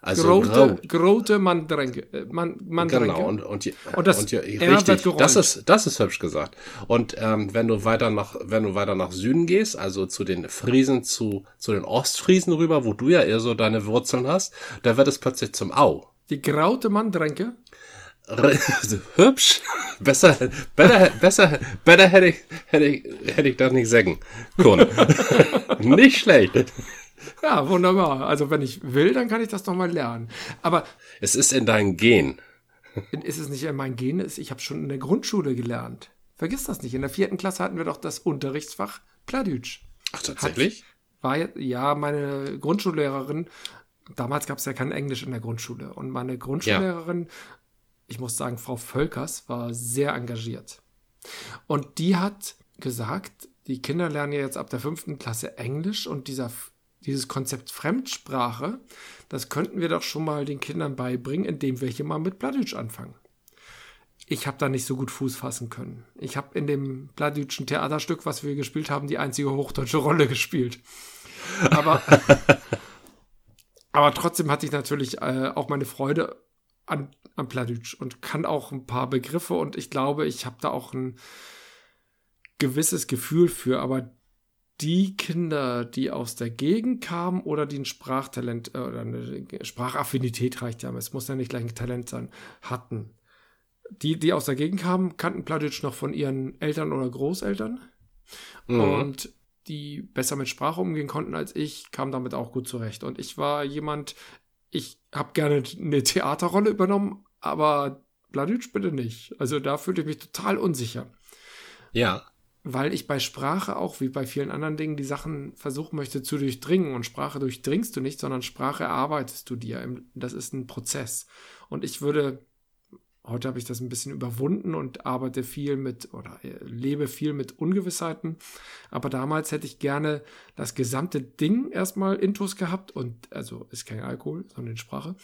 Also grote, grote Mandränke. Äh, Man, Mandränke. Genau, und, und, und das, und die, richtig, das ist, das ist hübsch gesagt. Und ähm, wenn du weiter nach, wenn du weiter nach Süden gehst, also zu den Friesen, zu, zu den Ostfriesen rüber, wo du ja eher so deine Wurzeln hast, da wird es plötzlich zum Au. Die graute Mandränke? hübsch. Besser, besser, besser, besser hätte ich, hätte ich, hätte ich das nicht sagen können. nicht schlecht. Ja, wunderbar. Also wenn ich will, dann kann ich das doch mal lernen. Aber es ist in deinem Gen. Ist es nicht in meinem Gen? Ich habe schon in der Grundschule gelernt. Vergiss das nicht. In der vierten Klasse hatten wir doch das Unterrichtsfach Pladütsch. Ach, tatsächlich? Hat, war ja meine Grundschullehrerin. Damals gab es ja kein Englisch in der Grundschule. Und meine Grundschullehrerin, ja. ich muss sagen, Frau Völkers, war sehr engagiert. Und die hat gesagt, die Kinder lernen ja jetzt ab der fünften Klasse Englisch und dieser dieses Konzept Fremdsprache, das könnten wir doch schon mal den Kindern beibringen, indem wir hier mal mit Plattdeutsch anfangen. Ich habe da nicht so gut Fuß fassen können. Ich habe in dem plattdeutschen Theaterstück, was wir gespielt haben, die einzige hochdeutsche Rolle gespielt. Aber, aber trotzdem hatte ich natürlich äh, auch meine Freude an, an Plattdeutsch und kann auch ein paar Begriffe und ich glaube, ich habe da auch ein gewisses Gefühl für, aber die Kinder, die aus der Gegend kamen oder die ein Sprachtalent äh, oder eine Sprachaffinität reicht ja, es muss ja nicht gleich ein Talent sein, hatten. Die, die aus der Gegend kamen, kannten Plattdeutsch noch von ihren Eltern oder Großeltern. Mhm. Und die besser mit Sprache umgehen konnten als ich, kamen damit auch gut zurecht. Und ich war jemand, ich habe gerne eine Theaterrolle übernommen, aber Plattdeutsch bitte nicht. Also da fühlte ich mich total unsicher. Ja weil ich bei Sprache auch wie bei vielen anderen Dingen die Sachen versuchen möchte zu durchdringen. Und Sprache durchdringst du nicht, sondern Sprache erarbeitest du dir. Das ist ein Prozess. Und ich würde, heute habe ich das ein bisschen überwunden und arbeite viel mit oder äh, lebe viel mit Ungewissheiten. Aber damals hätte ich gerne das gesamte Ding erstmal Intus gehabt und, also ist kein Alkohol, sondern Sprache,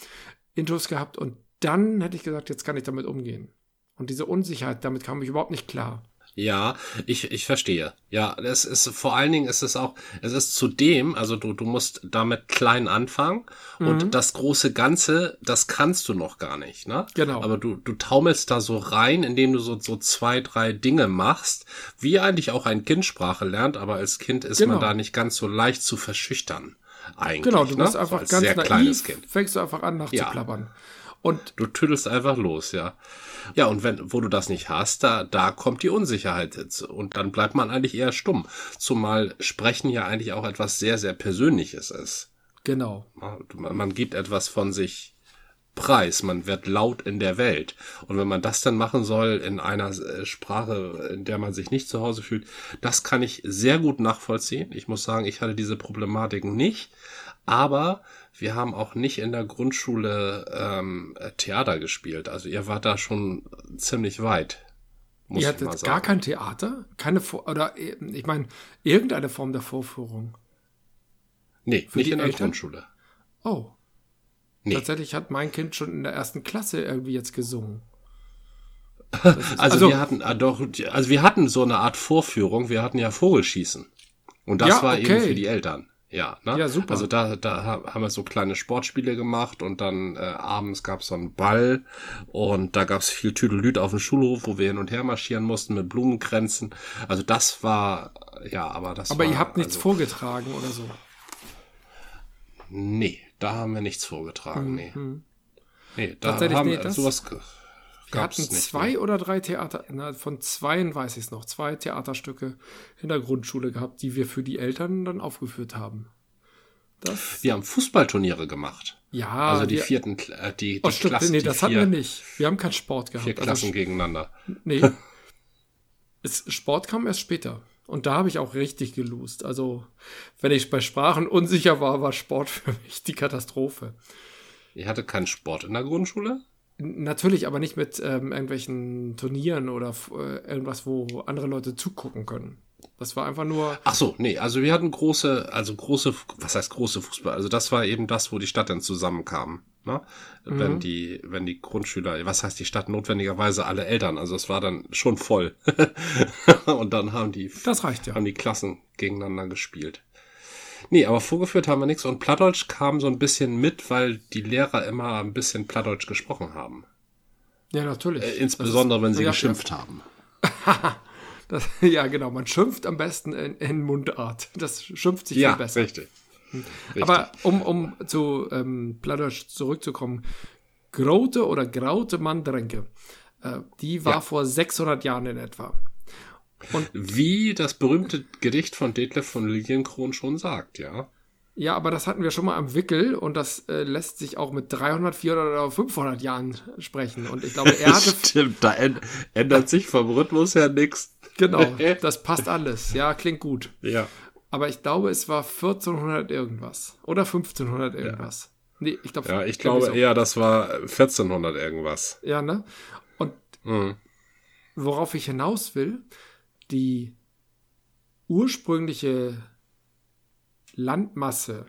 Intus gehabt und dann hätte ich gesagt, jetzt kann ich damit umgehen. Und diese Unsicherheit, damit kam ich überhaupt nicht klar. Ja, ich, ich verstehe. Ja, es ist vor allen Dingen ist es auch, es ist zudem, also du, du musst damit klein anfangen mhm. und das große Ganze, das kannst du noch gar nicht, ne? Genau. Aber du, du taumelst da so rein, indem du so, so zwei, drei Dinge machst, wie eigentlich auch ein Kind Sprache lernt, aber als Kind ist genau. man da nicht ganz so leicht zu verschüchtern. Eigentlich. Genau, du bist ne? einfach so ganz sehr naiv, kleines Kind. fängst du einfach an nachzuplappern. Ja. Und du tüdelst einfach los, ja. Ja, und wenn, wo du das nicht hast, da, da kommt die Unsicherheit jetzt. Und dann bleibt man eigentlich eher stumm. Zumal Sprechen ja eigentlich auch etwas sehr, sehr Persönliches ist. Genau. Man, man gibt etwas von sich Preis. Man wird laut in der Welt. Und wenn man das dann machen soll in einer äh, Sprache, in der man sich nicht zu Hause fühlt, das kann ich sehr gut nachvollziehen. Ich muss sagen, ich hatte diese Problematiken nicht. Aber wir haben auch nicht in der Grundschule ähm, Theater gespielt. Also ihr wart da schon ziemlich weit. Muss ihr hattet gar kein Theater? Keine Vor oder äh, ich meine, irgendeine Form der Vorführung? Nee, Für nicht in der Eltern? Grundschule. Oh. Nee. Tatsächlich hat mein Kind schon in der ersten Klasse irgendwie jetzt gesungen. also, also, wir hatten ah, doch, also wir hatten so eine Art Vorführung, wir hatten ja Vogelschießen. Und das ja, war okay. eben für die Eltern. Ja, ne? ja, super. Also da, da haben wir so kleine Sportspiele gemacht und dann äh, abends gab es so einen Ball und da gab es viel Tüdelüt auf dem Schulhof, wo wir hin und her marschieren mussten mit Blumenkränzen. Also das war, ja, aber das Aber war, ihr habt nichts also, vorgetragen oder so? Nee, da haben wir nichts vorgetragen, nee. Mhm. Nee, da haben das, sowas wir hatten zwei mehr. oder drei Theater, na, von zweien weiß ich es noch, zwei Theaterstücke in der Grundschule gehabt, die wir für die Eltern dann aufgeführt haben. Das wir haben Fußballturniere gemacht. Ja. Also die, die vierten, äh, die, die oh, stimmt, Klassen, Nee, das hatten wir nicht. Wir haben keinen Sport gehabt. Vier also Klassen also, gegeneinander. Nee. es, Sport kam erst später. Und da habe ich auch richtig gelost. Also, wenn ich bei Sprachen unsicher war, war Sport für mich die Katastrophe. Ihr hatte keinen Sport in der Grundschule? Natürlich, aber nicht mit ähm, irgendwelchen Turnieren oder äh, irgendwas, wo andere Leute zugucken können. Das war einfach nur. Ach so, nee, also wir hatten große, also große, was heißt große Fußball? Also das war eben das, wo die Stadt dann zusammenkam. Ne? Mhm. Wenn die, wenn die Grundschüler, was heißt die Stadt notwendigerweise alle Eltern? Also es war dann schon voll. Und dann haben die, das reicht ja. haben die Klassen gegeneinander gespielt. Nee, aber vorgeführt haben wir nichts und Plattdeutsch kam so ein bisschen mit, weil die Lehrer immer ein bisschen Plattdeutsch gesprochen haben. Ja, natürlich. Äh, insbesondere, ist, wenn sie ja, geschimpft ja. haben. das, ja, genau. Man schimpft am besten in, in Mundart. Das schimpft sich ja, viel besser. Richtig. richtig. Aber um, um zu ähm, Plattdeutsch zurückzukommen, Grote oder Graute Mandränke, äh, die war ja. vor 600 Jahren in etwa. Und Wie das berühmte Gedicht von Detlef von Lilienkron schon sagt, ja. Ja, aber das hatten wir schon mal am Wickel und das äh, lässt sich auch mit 300, 400 oder 500 Jahren sprechen. Und ich glaube, er hatte. Stimmt, da ändert sich vom Rhythmus her nichts. Genau, das passt alles. Ja, klingt gut. Ja. Aber ich glaube, es war 1400 irgendwas. Oder 1500 irgendwas. Ja. Nee, ich glaube. Ja, ich glaube so. eher, das war 1400 irgendwas. Ja, ne? Und mhm. worauf ich hinaus will, die ursprüngliche Landmasse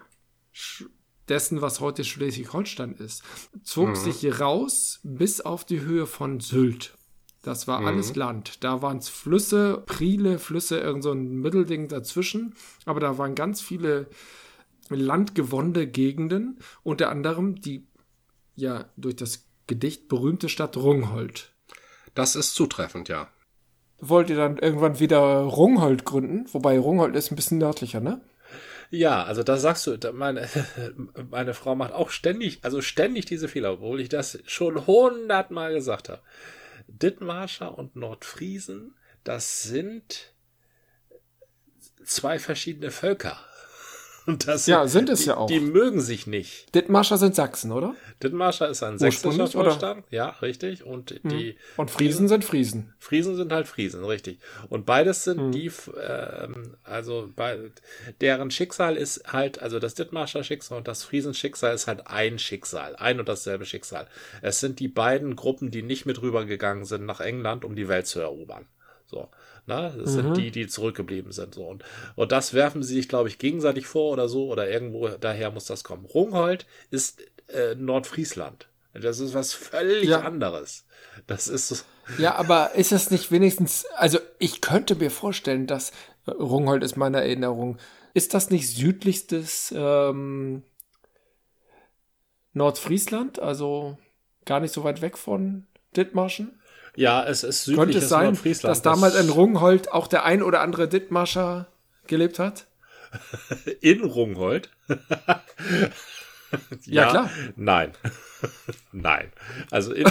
dessen, was heute Schleswig-Holstein ist, zog mhm. sich raus bis auf die Höhe von Sylt. Das war mhm. alles Land. Da waren es Flüsse, Priele, Flüsse, irgend so ein Mittelding dazwischen. Aber da waren ganz viele landgewonnene Gegenden, unter anderem die ja durch das Gedicht berühmte Stadt Rungholt. Das ist zutreffend, ja wollt ihr dann irgendwann wieder Rungholt gründen? Wobei Rungholt ist ein bisschen nördlicher, ne? Ja, also da sagst du, meine, meine Frau macht auch ständig, also ständig diese Fehler, obwohl ich das schon hundertmal gesagt habe. Dithmarscher und Nordfriesen, das sind zwei verschiedene Völker. Und das ja, sind es die, ja auch. Die mögen sich nicht. Dithmarscher sind Sachsen, oder? Dithmarscher ist ein sächsischer Vorstand. Ja, richtig. Und hm. die. Und Friesen sind Friesen. Friesen sind halt Friesen, richtig. Und beides sind hm. die, ähm, also bei, deren Schicksal ist halt, also das Dithmarscher Schicksal und das Friesenschicksal ist halt ein Schicksal, ein und dasselbe Schicksal. Es sind die beiden Gruppen, die nicht mit rübergegangen sind nach England, um die Welt zu erobern. So. Na, das mhm. sind die, die zurückgeblieben sind. So. Und, und das werfen sie sich, glaube ich, gegenseitig vor oder so, oder irgendwo daher muss das kommen. Rungholt ist äh, Nordfriesland. Das ist was völlig ja. anderes. Das ist. Ja, aber ist es nicht wenigstens, also ich könnte mir vorstellen, dass äh, Rungholt ist meine Erinnerung. Ist das nicht südlichstes ähm, Nordfriesland? Also gar nicht so weit weg von Dithmarschen? Ja, es ist südlich Könnte es sein, dass damals in Rungholt auch der ein oder andere Dithmarscher gelebt hat? in Rungholt? Ja, klar. Nein. Nein. Also in,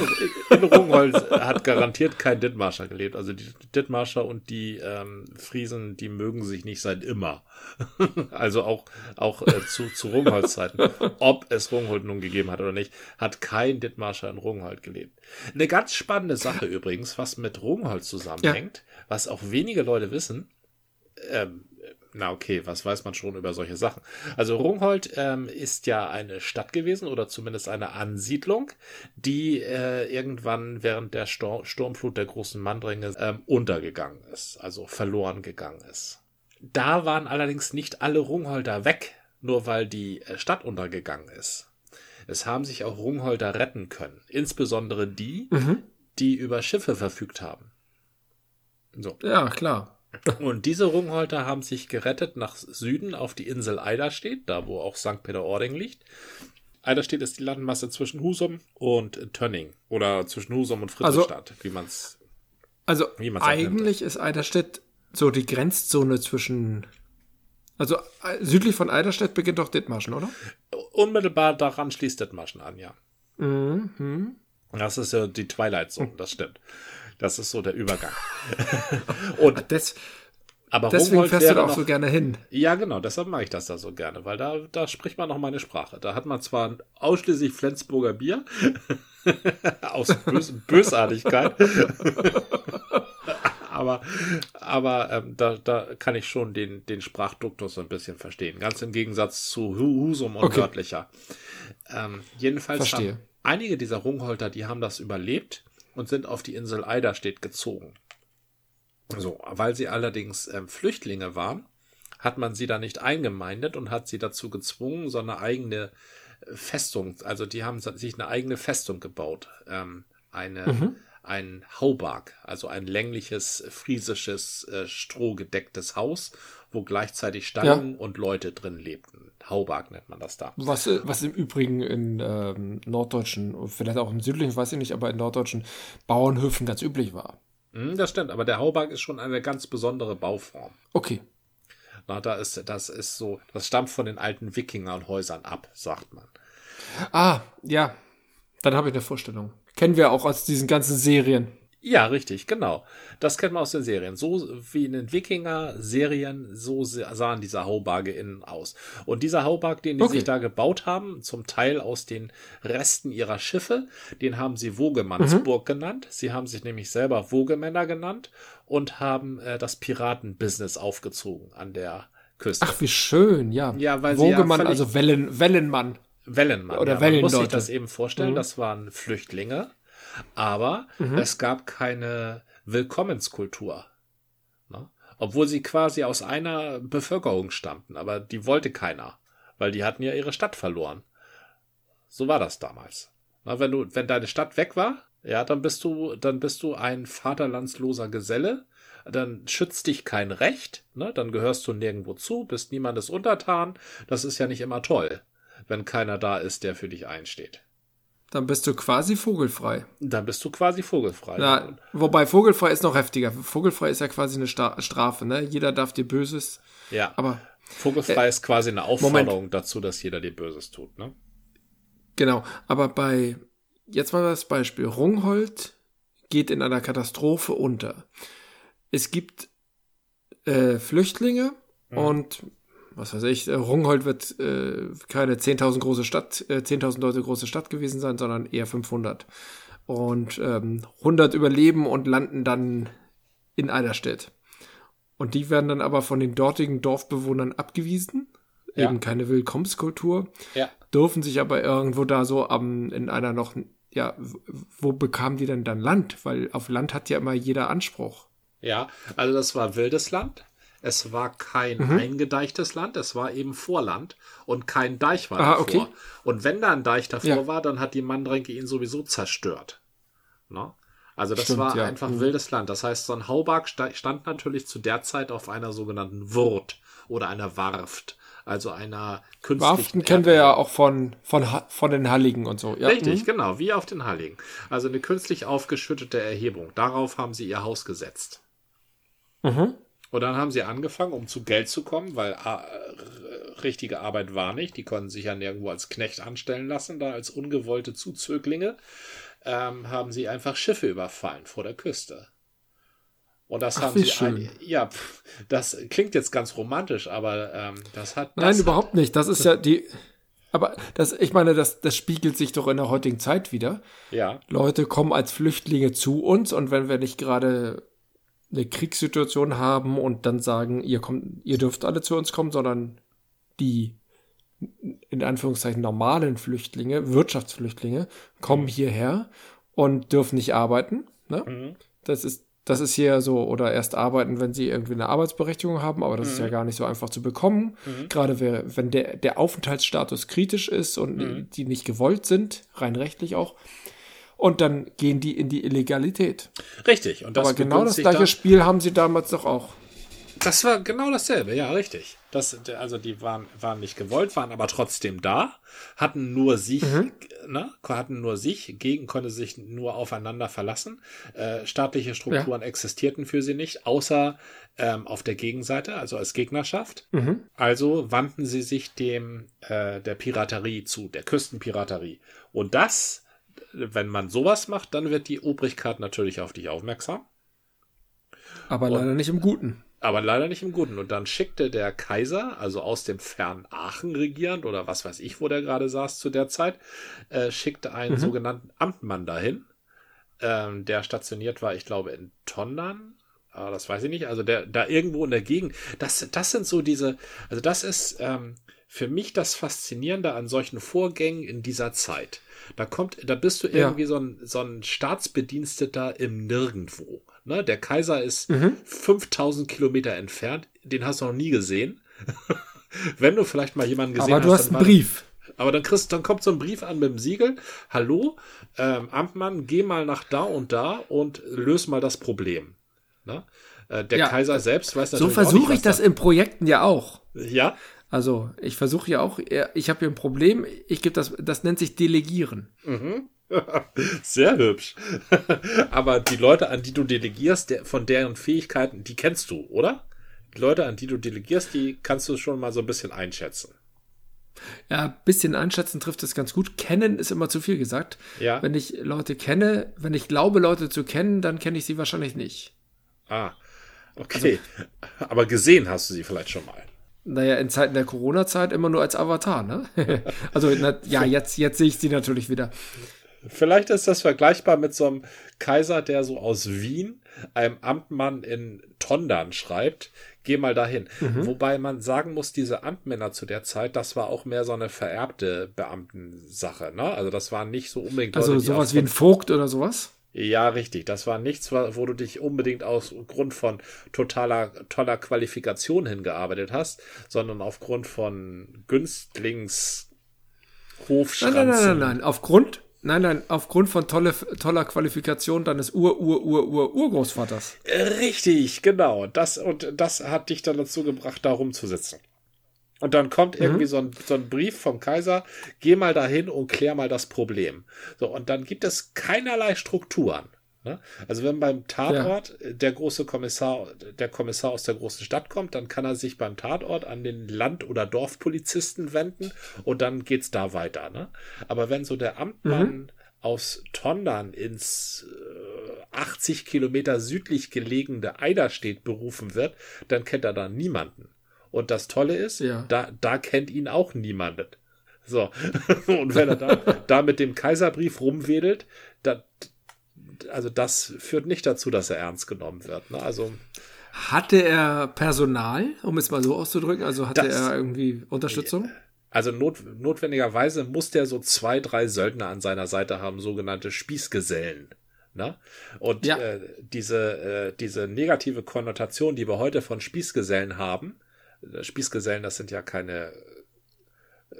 in Rungholt hat garantiert kein Dithmarscher gelebt. Also die Dithmarscher und die ähm, Friesen, die mögen sich nicht seit immer. also auch, auch äh, zu, zu Rungholz-Zeiten. Ob es Rungholt nun gegeben hat oder nicht, hat kein Dithmarscher in Rungholt gelebt. Eine ganz spannende Sache übrigens, was mit Rungholt zusammenhängt, ja. was auch wenige Leute wissen. Ähm, na okay, was weiß man schon über solche Sachen? Also Rungholt ähm, ist ja eine Stadt gewesen oder zumindest eine Ansiedlung, die äh, irgendwann während der Stor Sturmflut der großen Mandringe ähm, untergegangen ist, also verloren gegangen ist. Da waren allerdings nicht alle Rungholder weg, nur weil die äh, Stadt untergegangen ist. Es haben sich auch Rungholder retten können, insbesondere die, mhm. die über Schiffe verfügt haben. So. Ja, klar. Und diese Rungholter haben sich gerettet nach Süden auf die Insel Eiderstedt, da wo auch St. Peter-Ording liegt. Eiderstedt ist die Landmasse zwischen Husum und Tönning oder zwischen Husum und Friedrichstadt, also, wie man es Also eigentlich ist Eiderstedt so die Grenzzone zwischen also äh, südlich von Eiderstedt beginnt doch Dithmarschen, oder? Unmittelbar daran schließt Dithmarschen an, ja. Mhm. Das ist ja die Twilight Zone, das stimmt. Das ist so der Übergang. und das, aber deswegen Rungholt fährst du da auch noch, so gerne hin. Ja, genau, deshalb mache ich das da so gerne, weil da, da spricht man noch meine Sprache. Da hat man zwar ausschließlich Flensburger Bier aus Bös Bösartigkeit. aber aber ähm, da, da kann ich schon den, den Sprachduktus so ein bisschen verstehen. Ganz im Gegensatz zu Husum und okay. Wörtlicher. Ähm, jedenfalls Verstehe. haben einige dieser Rungholter, die haben das überlebt und sind auf die Insel Eiderstedt gezogen. So, weil sie allerdings ähm, Flüchtlinge waren, hat man sie da nicht eingemeindet und hat sie dazu gezwungen, so eine eigene äh, Festung, also die haben sich eine eigene Festung gebaut, ähm, eine, mhm. ein Haubarg, also ein längliches friesisches äh, strohgedecktes Haus, wo gleichzeitig Steine ja. und Leute drin lebten. Haubarg nennt man das da. Was, äh, was im Übrigen in ähm, norddeutschen, vielleicht auch im südlichen, weiß ich nicht, aber in norddeutschen Bauernhöfen ganz üblich war. Mm, das stimmt, aber der Haubarg ist schon eine ganz besondere Bauform. Okay. Na, da ist, das ist so, das stammt von den alten Wikingerhäusern ab, sagt man. Ah, ja. Dann habe ich eine Vorstellung. Kennen wir auch aus diesen ganzen Serien. Ja, richtig, genau. Das kennt man aus den Serien. So wie in den Wikinger-Serien, so sahen diese Haubarge innen aus. Und dieser Haubarg, den die okay. sich da gebaut haben, zum Teil aus den Resten ihrer Schiffe, den haben sie Wogemannsburg mhm. genannt. Sie haben sich nämlich selber Wogemänner genannt und haben äh, das Piratenbusiness aufgezogen an der Küste. Ach, wie schön, ja. Ja, weil Wogemann, ja also Wellen, Wellenmann. Wellenmann. Oder ja, Wellenleute. Man muss sich das eben vorstellen, mhm. das waren Flüchtlinge aber mhm. es gab keine Willkommenskultur. Ne? Obwohl sie quasi aus einer Bevölkerung stammten, aber die wollte keiner, weil die hatten ja ihre Stadt verloren. So war das damals. Na, wenn du, wenn deine Stadt weg war, ja, dann bist du, dann bist du ein vaterlandsloser Geselle, dann schützt dich kein Recht, ne? dann gehörst du nirgendwo zu, bist niemandes untertan. Das ist ja nicht immer toll, wenn keiner da ist, der für dich einsteht. Dann bist du quasi vogelfrei. Dann bist du quasi vogelfrei. Ja, wobei vogelfrei ist noch heftiger. Vogelfrei ist ja quasi eine Sta Strafe, ne? Jeder darf dir Böses. Ja. Aber vogelfrei äh, ist quasi eine Aufforderung Moment. dazu, dass jeder dir Böses tut, ne? Genau. Aber bei jetzt mal das Beispiel. Rungholt geht in einer Katastrophe unter. Es gibt äh, Flüchtlinge mhm. und was weiß ich, äh, Rungholt wird äh, keine 10.000 große Stadt, äh, 10.000 Leute große Stadt gewesen sein, sondern eher 500. Und ähm, 100 überleben und landen dann in Eiderstedt. Und die werden dann aber von den dortigen Dorfbewohnern abgewiesen. Ja. Eben keine Willkommenskultur. Ja. Dürfen sich aber irgendwo da so am, in einer noch, ja, wo bekamen die denn dann Land? Weil auf Land hat ja immer jeder Anspruch. Ja, also das war wildes Land. Es war kein mhm. eingedeichtes Land, es war eben Vorland und kein Deich war Aha, davor. Okay. Und wenn da ein Deich davor ja. war, dann hat die Mandränke ihn sowieso zerstört. Ne? Also das Stimmt, war ja. einfach mhm. wildes Land. Das heißt, so ein Haubarg stand natürlich zu der Zeit auf einer sogenannten Wurt oder einer Warft. Also einer künstlichen. Warften kennen wir ja auch von, von, von den Halligen und so. Ja. Richtig, mhm. genau, wie auf den Halligen. Also eine künstlich aufgeschüttete Erhebung. Darauf haben sie ihr Haus gesetzt. Mhm. Und dann haben sie angefangen, um zu Geld zu kommen, weil äh, richtige Arbeit war nicht. Die konnten sich ja nirgendwo als Knecht anstellen lassen, da als ungewollte Zuzöglinge, ähm, haben sie einfach Schiffe überfallen vor der Küste. Und das Ach, haben sie ein, ja, pf, das klingt jetzt ganz romantisch, aber ähm, das hat Nein, das überhaupt nicht. Das ist ja die. Aber das, ich meine, das, das spiegelt sich doch in der heutigen Zeit wieder. Hat, ja, Leute kommen als Flüchtlinge zu uns und wenn wir nicht gerade eine Kriegssituation haben und dann sagen, ihr kommt, ihr dürft alle zu uns kommen, sondern die in Anführungszeichen normalen Flüchtlinge, Wirtschaftsflüchtlinge, kommen hierher und dürfen nicht arbeiten. Ne? Mhm. Das ist das ist hier so, oder erst arbeiten, wenn sie irgendwie eine Arbeitsberechtigung haben, aber das ist ja gar nicht so einfach zu bekommen. Gerade wer- wenn der, der Aufenthaltsstatus kritisch ist und die nicht gewollt sind, rein rechtlich auch. Und dann gehen die in die Illegalität. richtig. Und das aber genau das gleiche Spiel haben sie damals doch auch. Das war genau dasselbe, ja, richtig. Das, also die waren, waren nicht gewollt, waren aber trotzdem da, hatten nur sich, ne, hatten nur sich, gegen konnte sich nur aufeinander verlassen. Äh, staatliche Strukturen existierten für sie nicht, außer ähm, auf der Gegenseite, also als Gegnerschaft. Also wandten sie sich dem äh, der Piraterie zu, der Küstenpiraterie. Und das, wenn man sowas macht, dann wird die Obrigkeit natürlich auf dich aufmerksam. Aber leider nicht im Guten. Aber leider nicht im Guten. Und dann schickte der Kaiser, also aus dem fernen Aachen regierend, oder was weiß ich, wo der gerade saß zu der Zeit, äh, schickte einen sogenannten Amtmann dahin, ähm, der stationiert war, ich glaube, in Tondern. Aber das weiß ich nicht. Also der da irgendwo in der Gegend. Das, das sind so diese, also das ist ähm, für mich das Faszinierende an solchen Vorgängen in dieser Zeit. Da kommt, da bist du Ja. irgendwie so ein, so ein Staatsbediensteter im Nirgendwo. Ne? Der Kaiser ist Mhm. 5000 Kilometer entfernt. Den hast du noch nie gesehen. Wenn du vielleicht mal jemanden gesehen Aber du hast dann einen Brief. aber dann kriegst, dann kommt so ein Brief an mit dem Siegel. Hallo, ähm, Amtmann, geh mal nach da und da und löse mal das Problem. Ne? Äh, der Ja. Kaiser selbst weiß So natürlich auch versuche ich das in Projekten ja auch. Ja, Also ich versuche ja auch, ich habe hier ein Problem, ich gebe das, das nennt sich Delegieren. sehr hübsch. Aber die Leute, an die du delegierst, der, von deren Fähigkeiten, die kennst du, oder? Die Leute, an die du delegierst, die kannst du schon mal so ein bisschen einschätzen. Ja, ein bisschen einschätzen trifft es ganz gut. Kennen ist immer zu viel gesagt. Ja. Wenn ich Leute kenne, wenn ich glaube, Leute zu kennen, dann kenne ich sie wahrscheinlich nicht. Ah, okay. Aber gesehen hast du sie vielleicht schon mal. Naja, in Zeiten der Corona-Zeit immer nur als Avatar, ne? also, na, ja, jetzt, jetzt sehe ich sie natürlich wieder. Vielleicht ist das vergleichbar mit so einem Kaiser, der so aus Wien einem Amtmann in Tondern schreibt, geh mal dahin. Wobei man sagen muss, diese Amtmänner zu der Zeit, das war auch mehr so eine vererbte Beamtensache. Ne? Also das waren nicht so unbedingt Also Leute, die sowas wie ein Vogt oder sowas. Ja, richtig. Das war nichts, wo du dich unbedingt aus Grund von totaler, toller Qualifikation hingearbeitet hast, sondern aufgrund von Günstlings Nein, nein, nein, nein, nein. Aufgrund, nein, nein, aufgrund von tolle, toller Qualifikation deines Ur, Ur, Ur, Ur, Urgroßvaters. Richtig, genau. Das, und das hat dich dann dazu gebracht, da rumzusitzen. Und dann kommt Mhm. irgendwie so, ein, so ein Brief vom Kaiser, geh mal dahin und klär mal das Problem. So, und dann gibt es keinerlei Strukturen. Ne? Also wenn beim Tatort der große Kommissar, der Kommissar aus der großen Stadt kommt, dann kann er sich beim Tatort an den Land- oder Dorfpolizisten wenden und dann geht's da weiter. Ne? Aber wenn so der Amtmann aus Tondern ins äh, 80 Kilometer südlich gelegene Eiderstedt berufen wird, dann kennt er da niemanden. Und das Tolle ist, Ja. da, da kennt ihn auch niemanden. So. Und wenn er da, da mit dem Kaiserbrief rumwedelt, da, also das führt nicht dazu, dass er ernst genommen wird. Ne? Also Hatte er Personal, um es mal so auszudrücken? Also hatte Das- er irgendwie Unterstützung? Also not, notwendigerweise muss der so zwei, drei Söldner an seiner Seite haben, sogenannte Spießgesellen. Ne? Und Ja. äh, diese, äh, diese negative Konnotation, die wir heute von Spießgesellen haben, Spießgesellen, das sind ja keine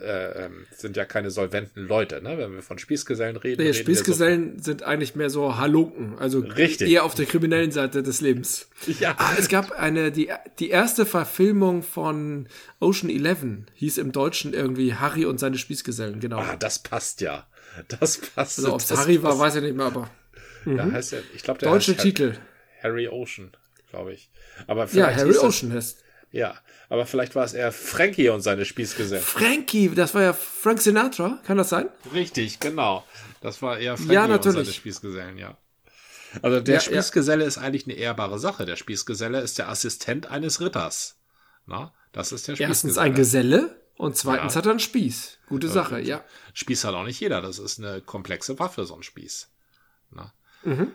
äh, ähm, sind ja keine solventen Leute, ne? Wenn wir von Spießgesellen reden. Nee, reden Spießgesellen sind eigentlich mehr so Halunken, also Richtig. eher auf der kriminellen Seite des Lebens. So, ja, Ah, es gab eine, die, die erste Verfilmung von Ocean Eleven hieß im Deutschen irgendwie Harry und seine Spießgesellen, genau. ah, das passt ja. Das passt. also ob es Harry war, passt. weiß ich nicht mehr, aber Ja, heißt ja, ich glaube, der deutsche Titel. Harry Ocean. glaube ich. Aber Ja, Harry Ocean heißt. Ja, aber vielleicht war es eher Frankie und seine Spießgesellen. Frankie, das war ja Frank Sinatra, kann das sein? Richtig, genau. Das war eher Frankie Ja, und natürlich. seine Spießgesellen, ja. Also der Ja, ja. Spießgeselle ist eigentlich eine ehrbare Sache. Der Spießgeselle ist der Assistent eines Ritters. Na, das ist der Spießgeselle. Erstens ein Geselle und zweitens Ja. hat er einen Spieß. Gute Sache, ja. Spieß hat auch nicht jeder. Das ist eine komplexe Waffe, so ein Spieß. Na? Mhm.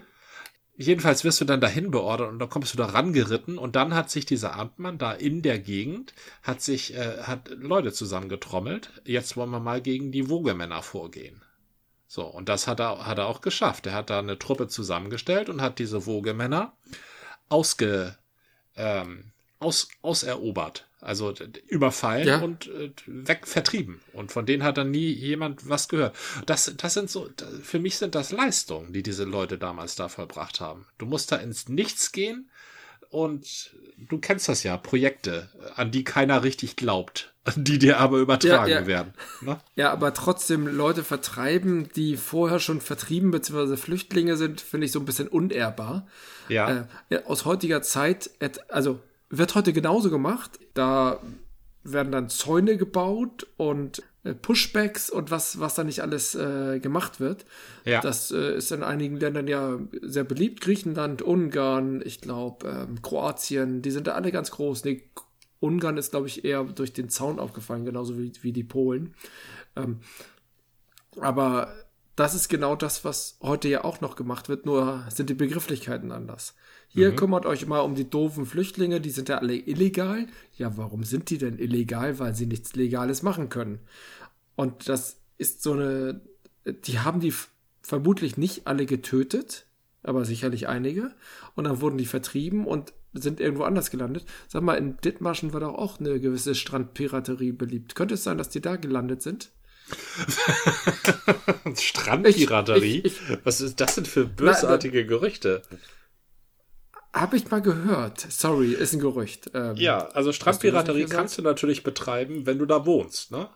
Jedenfalls wirst du dann dahin beordert und dann kommst du da rangeritten und dann hat sich dieser Amtmann da in der Gegend, hat sich, äh, hat Leute zusammengetrommelt. Jetzt wollen wir mal gegen die Wogemänner vorgehen. So, und das hat er, hat er auch geschafft. Er hat da eine Truppe zusammengestellt und hat diese Wogemänner ausge, ähm, aus, auserobert. Also überfallen Ja. und äh, weg vertrieben. Und von denen hat dann nie jemand was gehört. Das, das sind so, für mich sind das Leistungen, die diese Leute damals da vollbracht haben. Du musst da ins Nichts gehen und du kennst das ja, Projekte, an die keiner richtig glaubt, die dir aber übertragen Ja, ja. werden. Ne? Ja, aber trotzdem Leute vertreiben, die vorher schon vertrieben bzw. Flüchtlinge sind, finde ich so ein bisschen unehrbar. Ja. Äh, aus heutiger Zeit, also wird heute genauso gemacht. Da werden dann Zäune gebaut und äh, Pushbacks und was, was da nicht alles äh, gemacht wird. Ja. Das äh, ist in einigen Ländern ja sehr beliebt. Griechenland, Ungarn, ich glaube ähm, Kroatien, die sind da alle ganz groß. Nee, Ungarn ist, glaube ich, eher durch den Zaun aufgefallen, genauso wie, wie die Polen. Ähm, aber das ist genau das, was heute ja auch noch gemacht wird, nur sind die Begrifflichkeiten anders. Hier kümmert euch mal um die doofen Flüchtlinge, die sind ja alle illegal. Ja, warum sind die denn illegal? Weil sie nichts Legales machen können. Und das ist so eine, die haben die vermutlich nicht alle getötet, aber sicherlich einige. Und dann wurden die vertrieben und sind irgendwo anders gelandet. Sag mal, in Dithmarschen war doch auch eine gewisse Strandpiraterie beliebt. Könnte es sein, dass die da gelandet sind? Strandpiraterie? Ich- Was ist das denn für bösartige Gerüchte? Habe ich mal gehört. Sorry, ist ein Gerücht. Ähm, Ja, also Strandpiraterie kannst du natürlich betreiben, wenn du da wohnst. Ne?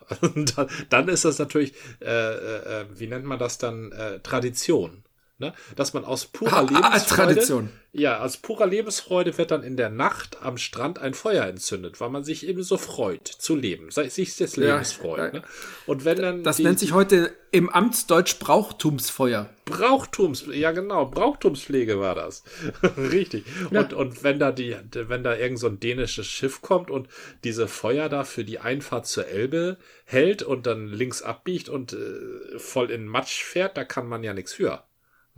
dann, dann ist das natürlich, äh, äh, äh, wie nennt man das dann, äh, Tradition. Ne? Dass man aus purer Ah, ah, Lebensfreude, Tradition. ja, aus purer Lebensfreude wird dann in der Nacht am Strand ein Feuer entzündet, weil man sich eben so freut zu leben, sei- sich des Ja, Lebens freut. ja. Ne? Und wenn dann Das die- nennt sich heute im Amtsdeutsch Brauchtumsfeuer. Brauchtums, ja genau, Brauchtumspflege war das. Richtig. Und, und wenn da die, wenn da irgend so ein dänisches Schiff kommt und diese Feuer da für die Einfahrt zur Elbe hält und dann links abbiegt und äh, voll in Matsch fährt, da kann man ja nichts für.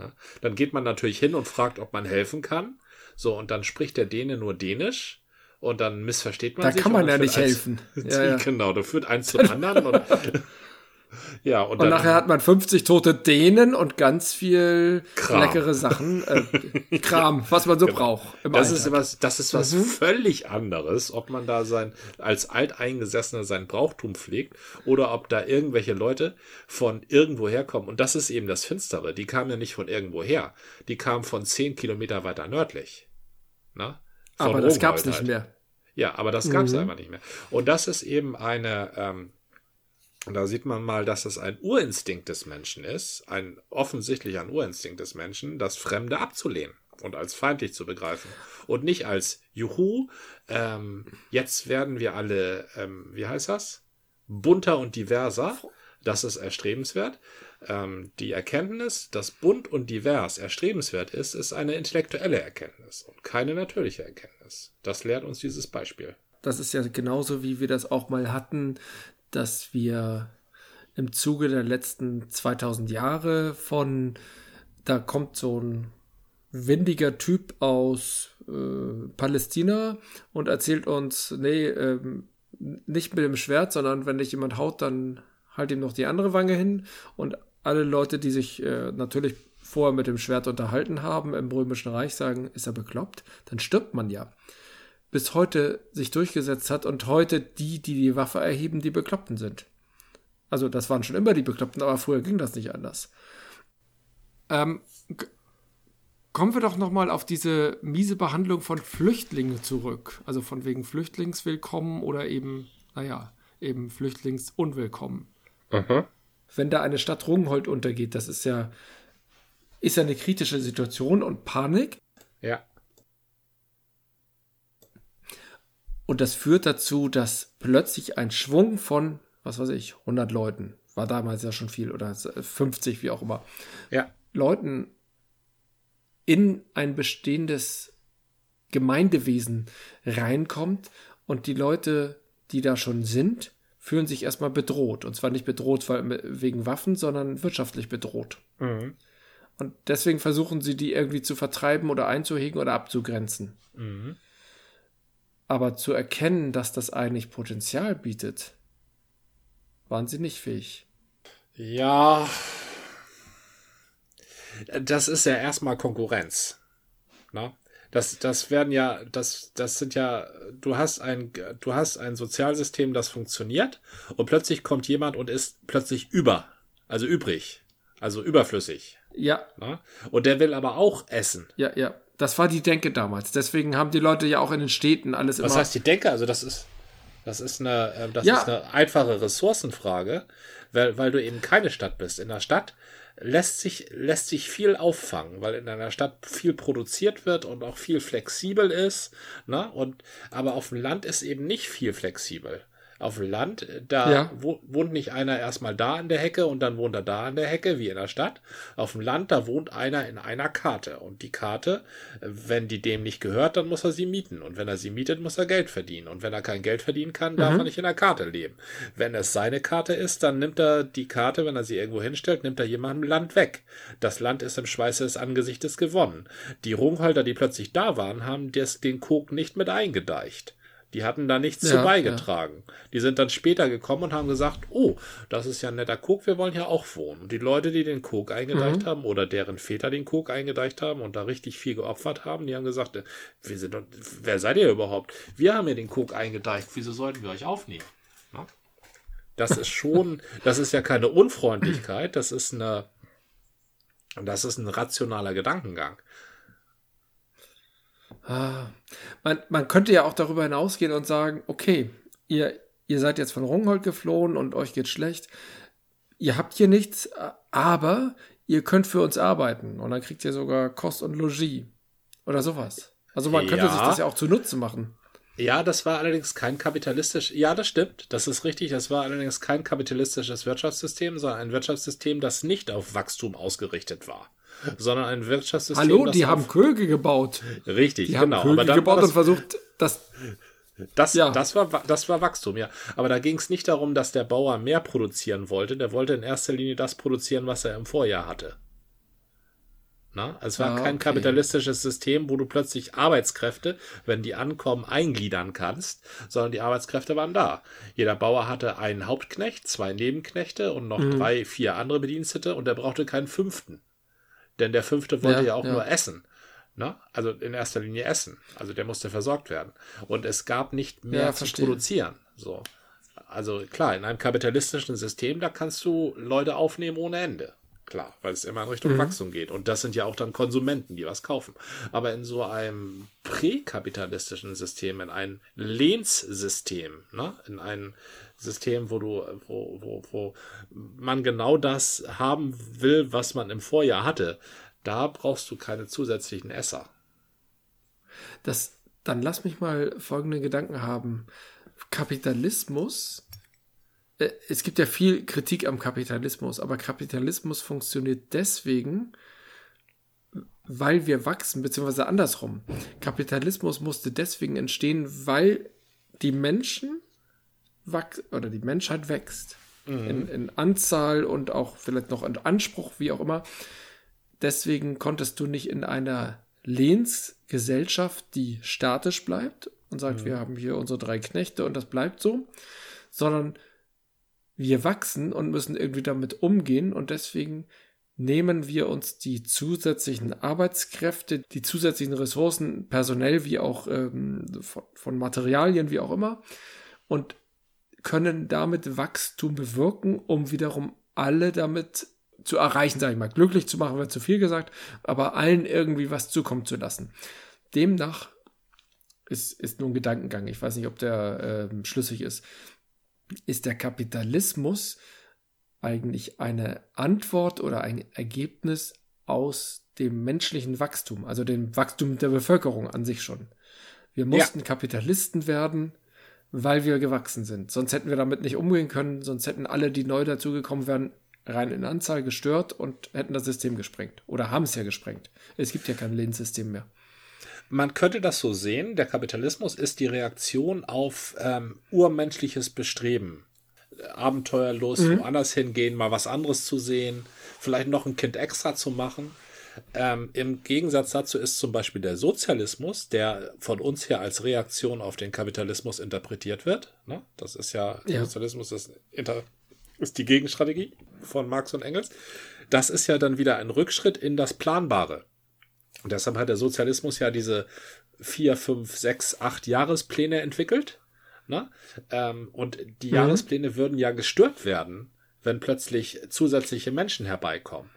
Ne? Dann geht man natürlich hin und fragt, ob man helfen kann. So, und dann spricht der Däne nur Dänisch. Und dann missversteht man Da sich. kann man ja nicht helfen. Ja, ja. Genau, da führt eins zum anderen. Und, ja, und, Und dann, nachher hat man 50 tote Dänen und ganz viel Kram. leckere Sachen. Äh, Kram, was man so braucht. Genau. Das Alltag. ist was, das ist was Mhm. völlig anderes, ob man da sein, als Alteingesessener sein Brauchtum pflegt oder ob da irgendwelche Leute von irgendwo herkommen. Und das ist eben das Finstere. Die kamen ja nicht von irgendwo her. Die kamen von zehn Kilometer weiter nördlich. Na? Von Aber das gab's nicht halt. mehr. Ja, aber das gab's Mhm. einfach nicht mehr. Und das ist eben eine, ähm, da sieht man mal, dass es ein Urinstinkt des Menschen ist, ein offensichtlich ein Urinstinkt des Menschen, das Fremde abzulehnen und als feindlich zu begreifen und nicht als Juhu, ähm, jetzt werden wir alle, ähm, wie heißt das? Bunter und diverser. Das ist erstrebenswert. Ähm, die Erkenntnis, dass bunt und divers erstrebenswert ist, ist eine intellektuelle Erkenntnis und keine natürliche Erkenntnis. Das lehrt uns dieses Beispiel. Das ist ja genauso, wie wir das auch mal hatten, dass wir im Zuge der letzten 2000 Jahre von, da kommt so ein windiger Typ aus äh, Palästina und erzählt uns, nee, ähm, nicht mit dem Schwert, sondern wenn dich jemand haut, dann halt ihm noch die andere Wange hin. Und alle Leute, die sich äh, natürlich vorher mit dem Schwert unterhalten haben im Römischen Reich, sagen, ist er bekloppt, dann stirbt man ja bis heute sich durchgesetzt hat und heute die, die die Waffe erheben, die Bekloppten sind. Also das waren schon immer die Bekloppten, aber früher ging das nicht anders. Ähm, kommen wir doch noch mal auf diese miese Behandlung von Flüchtlingen zurück. Also von wegen Flüchtlingswillkommen oder eben, naja, eben Flüchtlingsunwillkommen. Wenn da eine Stadt Rungholt untergeht, das ist ja, ist ja eine kritische Situation und Panik. Ja. Und das führt dazu, dass plötzlich ein Schwung von, was weiß ich, 100 Leuten, war damals ja schon viel, oder 50, wie auch immer, Ja. Leuten in ein bestehendes Gemeindewesen reinkommt und die Leute, die da schon sind, fühlen sich erstmal bedroht. Und zwar nicht bedroht weil, wegen Waffen, sondern wirtschaftlich bedroht. Mhm. Und deswegen versuchen sie, die irgendwie zu vertreiben oder einzuhegen oder abzugrenzen. Mhm. Aber zu erkennen, dass das eigentlich Potenzial bietet, waren sie nicht fähig. Ja. Das ist ja erstmal Konkurrenz. Na? Das, das werden ja, das, das sind ja, du hast ein, du hast ein Sozialsystem, das funktioniert und plötzlich kommt jemand und ist plötzlich über, also übrig, also überflüssig. Ja, Na? Und der will aber auch essen. ja, ja. Das war die Denke damals. Deswegen haben die Leute ja auch in den Städten alles immer. Was heißt die Denke? Also das ist, das ist eine, äh, das Ja. ist eine einfache Ressourcenfrage, weil, weil du eben keine Stadt bist. In der Stadt lässt sich, lässt sich viel auffangen, weil in einer Stadt viel produziert wird und auch viel flexibel ist. Ne? Und, aber auf dem Land ist eben nicht viel flexibel. Auf dem Land, da Ja. wo, wohnt nicht einer erstmal da an der Hecke und dann wohnt er da an der Hecke, wie in der Stadt. Auf dem Land, da wohnt einer in einer Karte. Und die Karte, wenn die dem nicht gehört, dann muss er sie mieten. Und wenn er sie mietet, muss er Geld verdienen. Und wenn er kein Geld verdienen kann, darf er nicht in der Karte leben. Wenn es seine Karte ist, dann nimmt er die Karte, wenn er sie irgendwo hinstellt, nimmt er jemandem Land weg. Das Land ist im Schweiße des Angesichtes gewonnen. Die Rungholder, die plötzlich da waren, haben des, den Kok nicht mit eingedeicht. Die hatten da nichts Ja, zu beigetragen. Die sind dann später gekommen und haben gesagt, oh, das ist ja ein netter Kok, wir wollen hier auch wohnen. Und die Leute, die den Kok eingedeicht haben oder deren Väter den Kok eingedeicht haben und da richtig viel geopfert haben, die haben gesagt, äh, wir sind wer seid ihr überhaupt? Wir haben ja den Kok eingedeicht, wieso sollten wir euch aufnehmen? Na? Das ist schon, das ist ja keine Unfreundlichkeit, das ist eine, das ist ein rationaler Gedankengang. Ah, man, man könnte ja auch darüber hinausgehen und sagen, okay, ihr, ihr seid jetzt von Rungholt geflohen und euch geht schlecht. Ihr habt hier nichts, aber ihr könnt für uns arbeiten und dann kriegt ihr sogar Kost und Logis oder sowas. Also man könnte Ja. sich das ja auch zunutze machen. Ja, das war allerdings kein kapitalistisch. Ja, das stimmt. Das ist richtig. Das war allerdings kein kapitalistisches Wirtschaftssystem, sondern ein Wirtschaftssystem, das nicht auf Wachstum ausgerichtet war, sondern ein Wirtschaftssystem. Hallo, die haben Köge gebaut. richtig, Die genau. haben Köge Aber dann gebaut und versucht, das. das, ja. das war Wa- das war Wachstum, ja. Aber da ging es nicht darum, dass der Bauer mehr produzieren wollte. Der wollte in erster Linie das produzieren, was er im Vorjahr hatte. Na, es war Ah, kein okay. kapitalistisches System, wo du plötzlich Arbeitskräfte, wenn die ankommen, eingliedern kannst, sondern die Arbeitskräfte waren da. Jeder Bauer hatte einen Hauptknecht, zwei Nebenknechte und noch Mhm. drei, vier andere Bedienstete und der brauchte keinen fünften. Denn der fünfte wollte Ja, ja, auch ja. nur essen. Ne? Also in erster Linie essen. Also der musste versorgt werden. Und es gab nicht mehr Ja, zu verstehe. produzieren. So. Also klar, in einem kapitalistischen System, da kannst du Leute aufnehmen ohne Ende. Klar, weil es immer in Mhm. Richtung Wachstum geht. Und das sind ja auch dann Konsumenten, die was kaufen. Aber in so einem präkapitalistischen System, in ein Lehnssystem, ne? in ein System, wo du, wo, wo, wo man genau das haben will, was man im Vorjahr hatte, da brauchst du keine zusätzlichen Esser. das dann lass mich mal folgende Gedanken haben. Kapitalismus, es gibt ja viel Kritik am Kapitalismus, aber Kapitalismus funktioniert deswegen, weil wir wachsen, beziehungsweise andersrum. Kapitalismus musste deswegen entstehen, weil die Menschen wachsen oder die Menschheit wächst. In, in Anzahl und auch vielleicht noch in Anspruch, wie auch immer. Deswegen konntest du nicht in einer Lehnsgesellschaft, die statisch bleibt und sagt, wir haben hier unsere drei Knechte und das bleibt so, sondern wir wachsen und müssen irgendwie damit umgehen und deswegen nehmen wir uns die zusätzlichen Arbeitskräfte, die zusätzlichen Ressourcen, personell wie auch ähm, von, von Materialien, wie auch immer, und können damit Wachstum bewirken, um wiederum alle damit zu erreichen, sage ich mal. Glücklich zu machen, wird zu viel gesagt, aber allen irgendwie was zukommen zu lassen. Demnach ist, ist nur ein Gedankengang. Ich weiß nicht, ob der ähm, schlüssig ist. Ist der Kapitalismus eigentlich eine Antwort oder ein Ergebnis aus dem menschlichen Wachstum, also dem Wachstum der Bevölkerung an sich schon? Wir mussten Kapitalisten werden, weil wir gewachsen sind. Sonst hätten wir damit nicht umgehen können, sonst hätten alle, die neu dazugekommen wären, rein in Anzahl gestört und hätten das System gesprengt. Oder haben es ja gesprengt. Es gibt ja kein Lehnssystem mehr. Man könnte das so sehen, der Kapitalismus ist die Reaktion auf ähm, urmenschliches Bestreben. Abenteuerlos mhm. woanders hingehen, mal was anderes zu sehen, vielleicht noch ein Kind extra zu machen. Ähm, Im Gegensatz dazu ist zum Beispiel der Sozialismus, der von uns hier als Reaktion auf den Kapitalismus interpretiert wird. Ne? Das ist ja, ja. Sozialismus ist, ist die Gegenstrategie von Marx und Engels. Das ist ja dann wieder ein Rückschritt in das Planbare. Und deshalb hat der Sozialismus ja diese vier, fünf, sechs, acht Jahrespläne entwickelt. Ne? Ähm, und die mhm. Jahrespläne würden ja gestört werden, wenn plötzlich zusätzliche Menschen herbeikommen.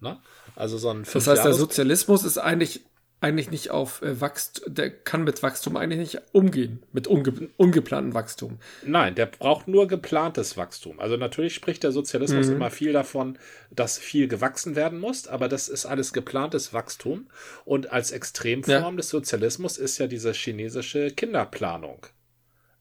Ne? Also so ein Das heißt, der Sozialismus ist eigentlich eigentlich nicht auf äh, Wachstum, der kann mit Wachstum eigentlich nicht umgehen, mit unge ungeplantem Wachstum. Nein, der braucht nur geplantes Wachstum. Also natürlich spricht der Sozialismus mhm. immer viel davon, dass viel gewachsen werden muss, aber das ist alles geplantes Wachstum. Und als Extremform ja. des Sozialismus ist ja diese chinesische Kinderplanung.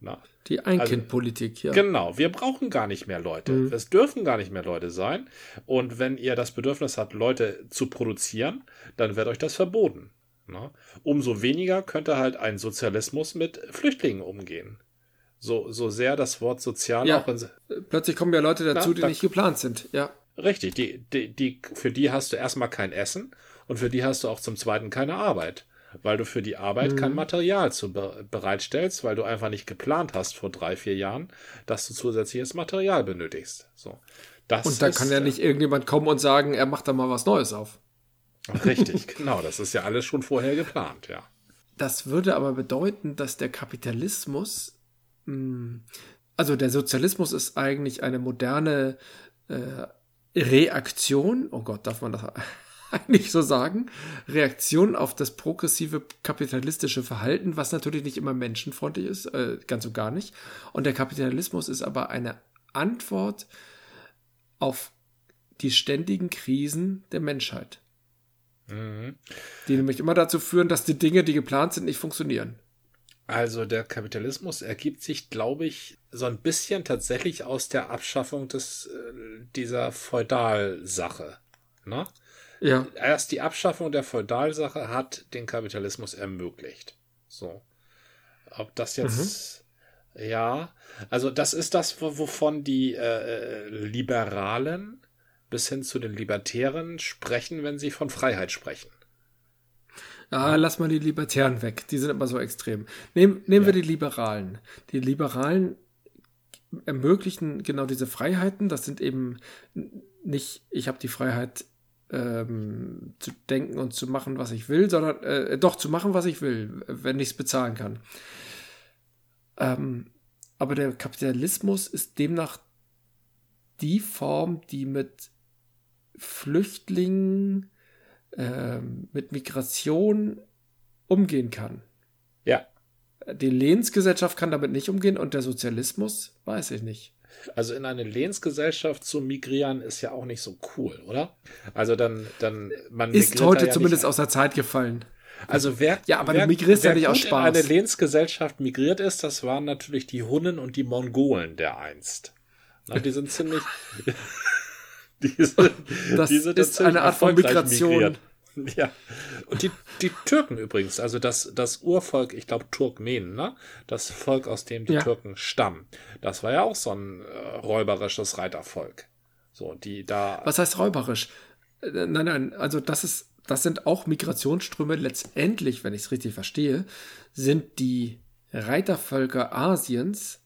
Na, die Einkindpolitik, also, ja. Genau, wir brauchen gar nicht mehr Leute. Mhm. Es dürfen gar nicht mehr Leute sein. Und wenn ihr das Bedürfnis habt, Leute zu produzieren, dann wird euch das verboten. Na? Umso weniger könnte halt ein Sozialismus mit Flüchtlingen umgehen. So, so sehr das Wort sozial ja, auch in, Plötzlich kommen ja Leute dazu, na, die da, nicht geplant sind, ja. Richtig, die, die, die, für die hast du erstmal kein Essen und für die hast du auch zum Zweiten keine Arbeit weil du für die Arbeit mhm. kein Material zu be bereitstellst, weil du einfach nicht geplant hast vor drei, vier Jahren, dass du zusätzliches Material benötigst. So. Das und da kann ja nicht irgendjemand kommen und sagen, er macht da mal was Neues auf. Richtig, genau. Das ist ja alles schon vorher geplant, ja. Das würde aber bedeuten, dass der Kapitalismus, hm, also der Sozialismus ist eigentlich eine moderne äh, Reaktion, oh Gott, darf man das eigentlich so sagen, Reaktion auf das progressive kapitalistische Verhalten, was natürlich nicht immer menschenfreundlich ist, äh, ganz und gar nicht. Und der Kapitalismus ist aber eine Antwort auf die ständigen Krisen der Menschheit. Mhm. Die nämlich immer dazu führen, dass die Dinge, die geplant sind, nicht funktionieren. Also der Kapitalismus ergibt sich, glaube ich, so ein bisschen tatsächlich aus der Abschaffung des, äh, dieser Feudalsache. Ne? Ja. Erst die Abschaffung der Feudalsache hat den Kapitalismus ermöglicht. So. Ob das jetzt, mhm. ja, also das ist das, wovon die äh, Liberalen bis hin zu den Libertären sprechen, wenn sie von Freiheit sprechen. Ah, lass mal die Libertären weg. Die sind immer so extrem. Nehm, nehmen ja. wir die Liberalen. Die Liberalen ermöglichen genau diese Freiheiten. Das sind eben nicht, ich habe die Freiheit, ähm, zu denken und zu machen, was ich will, sondern äh, doch zu machen, was ich will, wenn ich es bezahlen kann. Ähm, aber der Kapitalismus ist demnach die Form, die mit Flüchtlingen, äh, mit Migration umgehen kann. Ja. Die Lehnsgesellschaft kann damit nicht umgehen und der Sozialismus weiß ich nicht. Also in eine Lehnsgesellschaft zu migrieren ist ja auch nicht so cool, oder? Also dann, dann man ist heute ja zumindest aus der Zeit gefallen. Also wer, ja, aber wer, du migrierst ja nicht aus Spaß. in eine Lehnsgesellschaft migriert ist, das waren natürlich die Hunnen und die Mongolen der einst. Na, die sind ziemlich. diese, das diese ist eine Art von Migration. Migriert. Ja. Und die, die Türken übrigens, also das, das Urvolk, ich glaube Turkmenen, ne? Das Volk, aus dem die ja. Türken stammen. Das war ja auch so ein äh, räuberisches Reitervolk. So, die da. Was heißt räuberisch? Äh, nein, nein, also das ist, das sind auch Migrationsströme. Letztendlich, wenn ich es richtig verstehe, sind die Reitervölker Asiens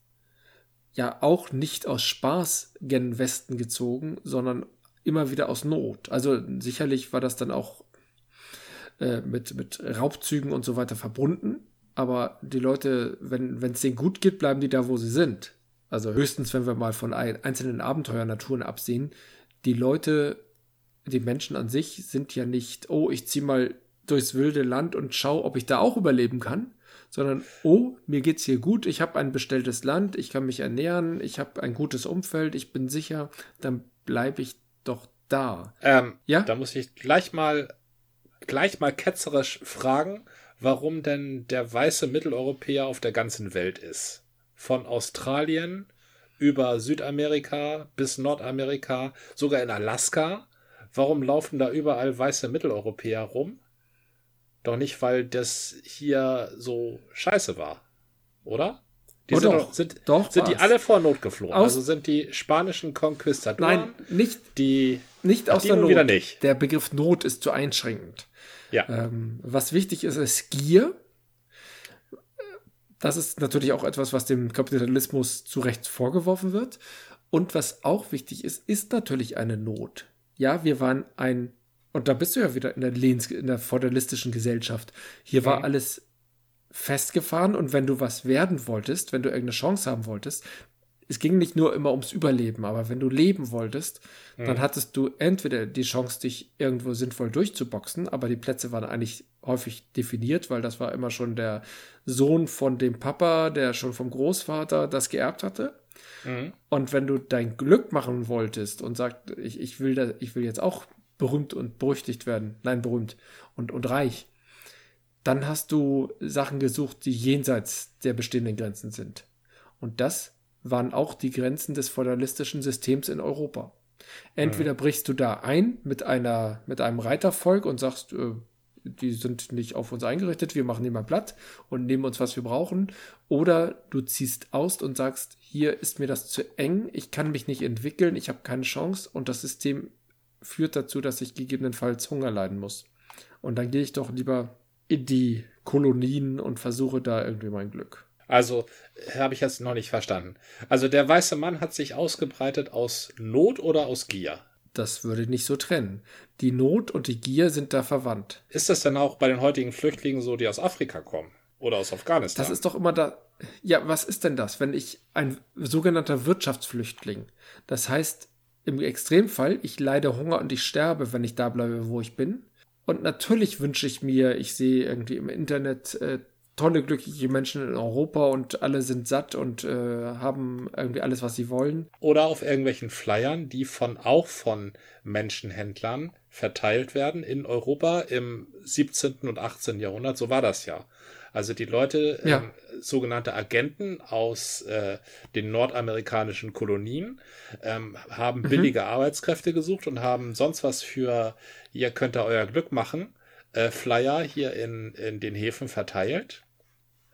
ja auch nicht aus Spaß gen Westen gezogen, sondern immer wieder aus Not. Also sicherlich war das dann auch äh, mit, mit Raubzügen und so weiter verbunden. Aber die Leute, wenn es denen gut geht, bleiben die da, wo sie sind. Also höchstens, wenn wir mal von einzelnen Abenteuernaturen absehen. Die Leute, die Menschen an sich sind ja nicht, oh, ich ziehe mal durchs wilde Land und schaue, ob ich da auch überleben kann, sondern oh, mir geht's hier gut, ich habe ein bestelltes Land, ich kann mich ernähren, ich habe ein gutes Umfeld, ich bin sicher, dann bleibe ich doch da. Ähm, ja, da muss ich gleich mal gleich mal ketzerisch fragen, warum denn der weiße Mitteleuropäer auf der ganzen Welt ist. von Australien über Südamerika bis Nordamerika, sogar in Alaska. Warum laufen da überall weiße Mitteleuropäer rum? Doch nicht, weil das hier so scheiße war, oder? Die Oh, sind, doch. sind, Doch, sind die alle vor Not geflohen. Aus- also sind die spanischen Conquistadoren, Nein, nicht, die nicht aus der Not. wieder nicht. Der Begriff Not ist zu einschränkend. ja. Ähm, was wichtig ist, ist Gier. Das ist natürlich auch etwas, was dem Kapitalismus zu Recht vorgeworfen wird. Und was auch wichtig ist, ist natürlich eine Not. Ja, wir waren ein, und da bist du ja wieder in der, Lehns, in der feudalistischen Gesellschaft. Hier war Mhm. alles festgefahren und wenn du was werden wolltest, wenn du irgendeine Chance haben wolltest, es ging nicht nur immer ums Überleben, aber wenn du leben wolltest, dann hattest du entweder die Chance, dich irgendwo sinnvoll durchzuboxen, aber die Plätze waren eigentlich häufig definiert, weil das war immer schon der Sohn von dem Papa, der schon vom Großvater das geerbt hatte. Mhm. Und wenn du dein Glück machen wolltest und sagst, ich, ich, will da, ich will jetzt auch berühmt und berüchtigt werden, nein, berühmt und, und reich, dann hast du Sachen gesucht, die jenseits der bestehenden Grenzen sind. Und das waren auch die Grenzen des feudalistischen Systems in Europa. Entweder brichst du da ein mit einer, mit einem Reitervolk und sagst, äh, die sind nicht auf uns eingerichtet, wir machen die mal platt und nehmen uns, was wir brauchen. Oder du ziehst aus und sagst, hier ist mir das zu eng, ich kann mich nicht entwickeln, ich habe keine Chance und das System führt dazu, dass ich gegebenenfalls Hunger leiden muss. Und dann gehe ich doch lieber in die Kolonien und versuche da irgendwie mein Glück. Also habe ich jetzt noch nicht verstanden. Also der weiße Mann hat sich ausgebreitet aus Not oder aus Gier? Das würde ich nicht so trennen. Die Not und die Gier sind da verwandt. Ist das denn auch bei den heutigen Flüchtlingen so, die aus Afrika kommen? Oder aus Afghanistan? Das ist doch immer da. Ja, was ist denn das, wenn ich ein sogenannter Wirtschaftsflüchtling? Das heißt, im Extremfall, ich leide Hunger und ich sterbe, wenn ich da bleibe, wo ich bin. Und natürlich wünsche ich mir, ich sehe irgendwie im Internet äh, tolle, glückliche Menschen in Europa und alle sind satt und äh, haben irgendwie alles, was sie wollen. Oder auf irgendwelchen Flyern, die von auch von Menschenhändlern verteilt werden in Europa im 17. und 18. Jahrhundert. So war das ja. Also die Leute, Ja. ähm, sogenannte Agenten aus äh, den nordamerikanischen Kolonien, ähm, haben billige Arbeitskräfte gesucht und haben sonst was für, ihr könnt ihr euer Glück machen, äh, Flyer hier in, in den Häfen verteilt.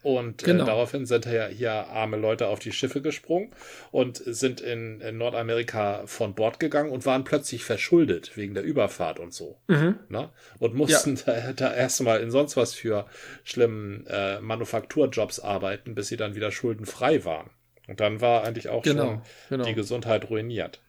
Und Genau. äh, daraufhin sind ja hier arme Leute auf die Schiffe gesprungen und sind in, in Nordamerika von Bord gegangen und waren plötzlich verschuldet wegen der Überfahrt und so. Ne? Und mussten da, da erstmal in sonst was für schlimmen äh, Manufakturjobs arbeiten, bis sie dann wieder schuldenfrei waren. Und dann war eigentlich auch Genau, schon genau. die Gesundheit ruiniert.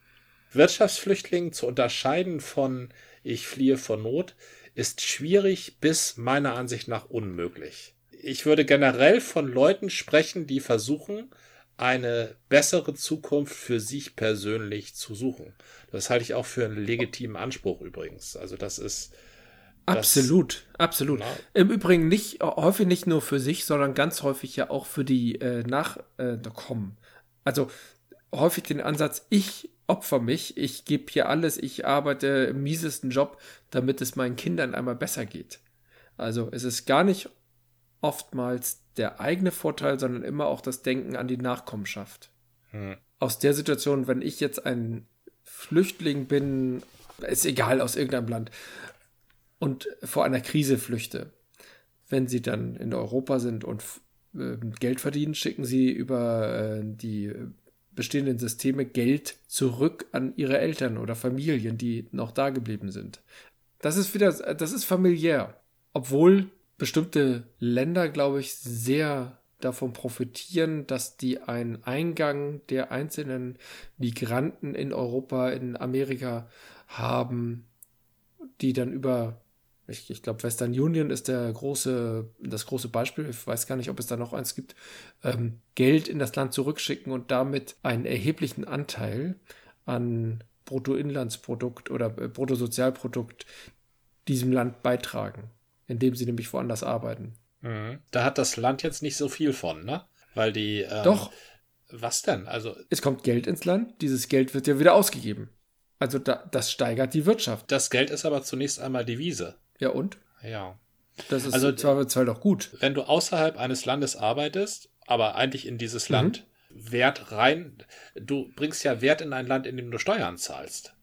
Wirtschaftsflüchtlingen zu unterscheiden von ich fliehe vor Not ist schwierig bis meiner Ansicht nach unmöglich. Ich würde generell von Leuten sprechen, die versuchen, eine bessere Zukunft für sich persönlich zu suchen. Das halte ich auch für einen legitimen Anspruch übrigens. Also das ist das- Absolut, absolut. Ja. Im Übrigen nicht häufig nicht nur für sich, sondern ganz häufig ja auch für die äh, Nachkommen. Also häufig den Ansatz, ich opfer mich, ich gebe hier alles, ich arbeite im miesesten Job, damit es meinen Kindern einmal besser geht. Also es ist gar nicht oftmals der eigene Vorteil, sondern immer auch das Denken an die Nachkommenschaft. Hm. Aus der Situation, wenn ich jetzt ein Flüchtling bin, ist egal aus irgendeinem Land, und vor einer Krise flüchte. Wenn sie dann in Europa sind und äh, Geld verdienen, schicken sie über äh, die bestehenden Systeme Geld zurück an ihre Eltern oder Familien, die noch da geblieben sind. Das ist wieder, das ist familiär. Obwohl bestimmte Länder, glaube ich, sehr davon profitieren, dass die einen Eingang der einzelnen Migranten in Europa, in Amerika haben, die dann über, ich, ich glaube, Western Union ist der große, das große Beispiel, ich weiß gar nicht, ob es da noch eins gibt, ähm, Geld in das Land zurückschicken und damit einen erheblichen Anteil an Bruttoinlandsprodukt oder äh, Bruttosozialprodukt diesem Land beitragen, indem sie nämlich woanders arbeiten. Mhm. Da hat das Land jetzt nicht so viel von, ne? Weil die. Ähm, Doch. Was denn? Also, Es kommt Geld ins Land, dieses Geld wird ja wieder ausgegeben. Also da, das steigert die Wirtschaft. das Geld ist aber zunächst einmal Devise. Ja und? Ja. Das ist Also- zwar, zwar doch gut. Wenn du außerhalb eines Landes arbeitest, aber eigentlich in dieses Land Wert rein. Du bringst ja Wert in ein Land, in dem du Steuern zahlst.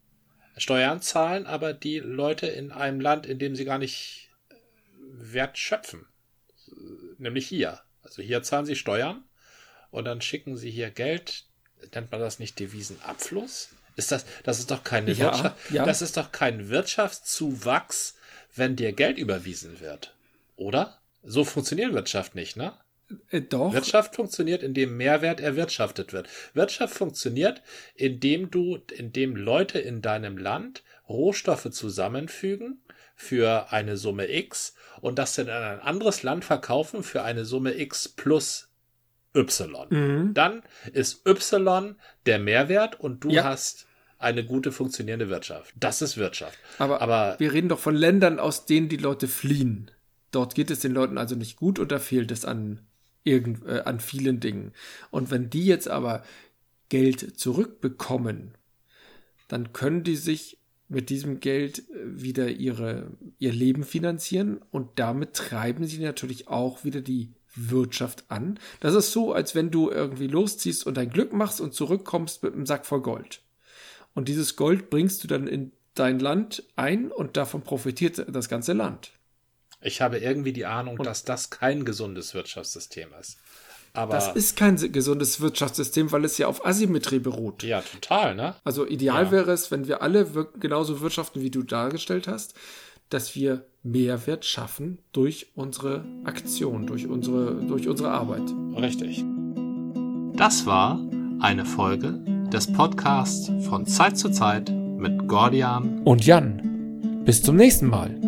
Steuern zahlen aber die Leute in einem Land, in dem sie gar nicht Wert schöpfen. Nämlich hier. Also hier zahlen sie Steuern und dann schicken sie hier Geld. Nennt man das nicht Devisenabfluss? Ist das, das ist doch keine Ja, Wirtschaft, ja. das ist doch kein Wirtschaftszuwachs, wenn dir Geld überwiesen wird. Oder? So funktioniert Wirtschaft nicht, ne? Äh, doch. Wirtschaft funktioniert, indem Mehrwert erwirtschaftet wird. Wirtschaft funktioniert, indem du, indem Leute in deinem Land Rohstoffe zusammenfügen für eine Summe X und das dann in ein anderes Land verkaufen für eine Summe X plus Y. Mhm. Dann ist Y der Mehrwert und du Ja. hast eine gute funktionierende Wirtschaft. Das ist Wirtschaft. Aber, Aber wir reden doch von Ländern, aus denen die Leute fliehen. Dort geht es den Leuten also nicht gut und da fehlt es an, irgend, äh, an vielen Dingen. Und wenn die jetzt aber Geld zurückbekommen, dann können die sich mit diesem Geld äh, wieder ihre, ihr Leben finanzieren und damit treiben sie natürlich auch wieder die Wirtschaft an. Das ist so, als wenn du irgendwie losziehst und dein Glück machst und zurückkommst mit einem Sack voll Gold. Und dieses Gold bringst du dann in dein Land ein und davon profitiert das ganze Land. ich habe irgendwie die Ahnung, dass das kein gesundes Wirtschaftssystem ist. Aber Das ist kein gesundes Wirtschaftssystem, weil es ja auf Asymmetrie beruht. ja total, ne? Also ideal Ja. wäre es, wenn wir alle wir genauso wirtschaften, wie du dargestellt hast, dass wir Mehrwert schaffen durch unsere Aktion, durch unsere, durch unsere Arbeit. Richtig. Das war eine Folge des Podcasts von Zeit zu Zeit mit Gordian Und Jan, bis zum nächsten Mal.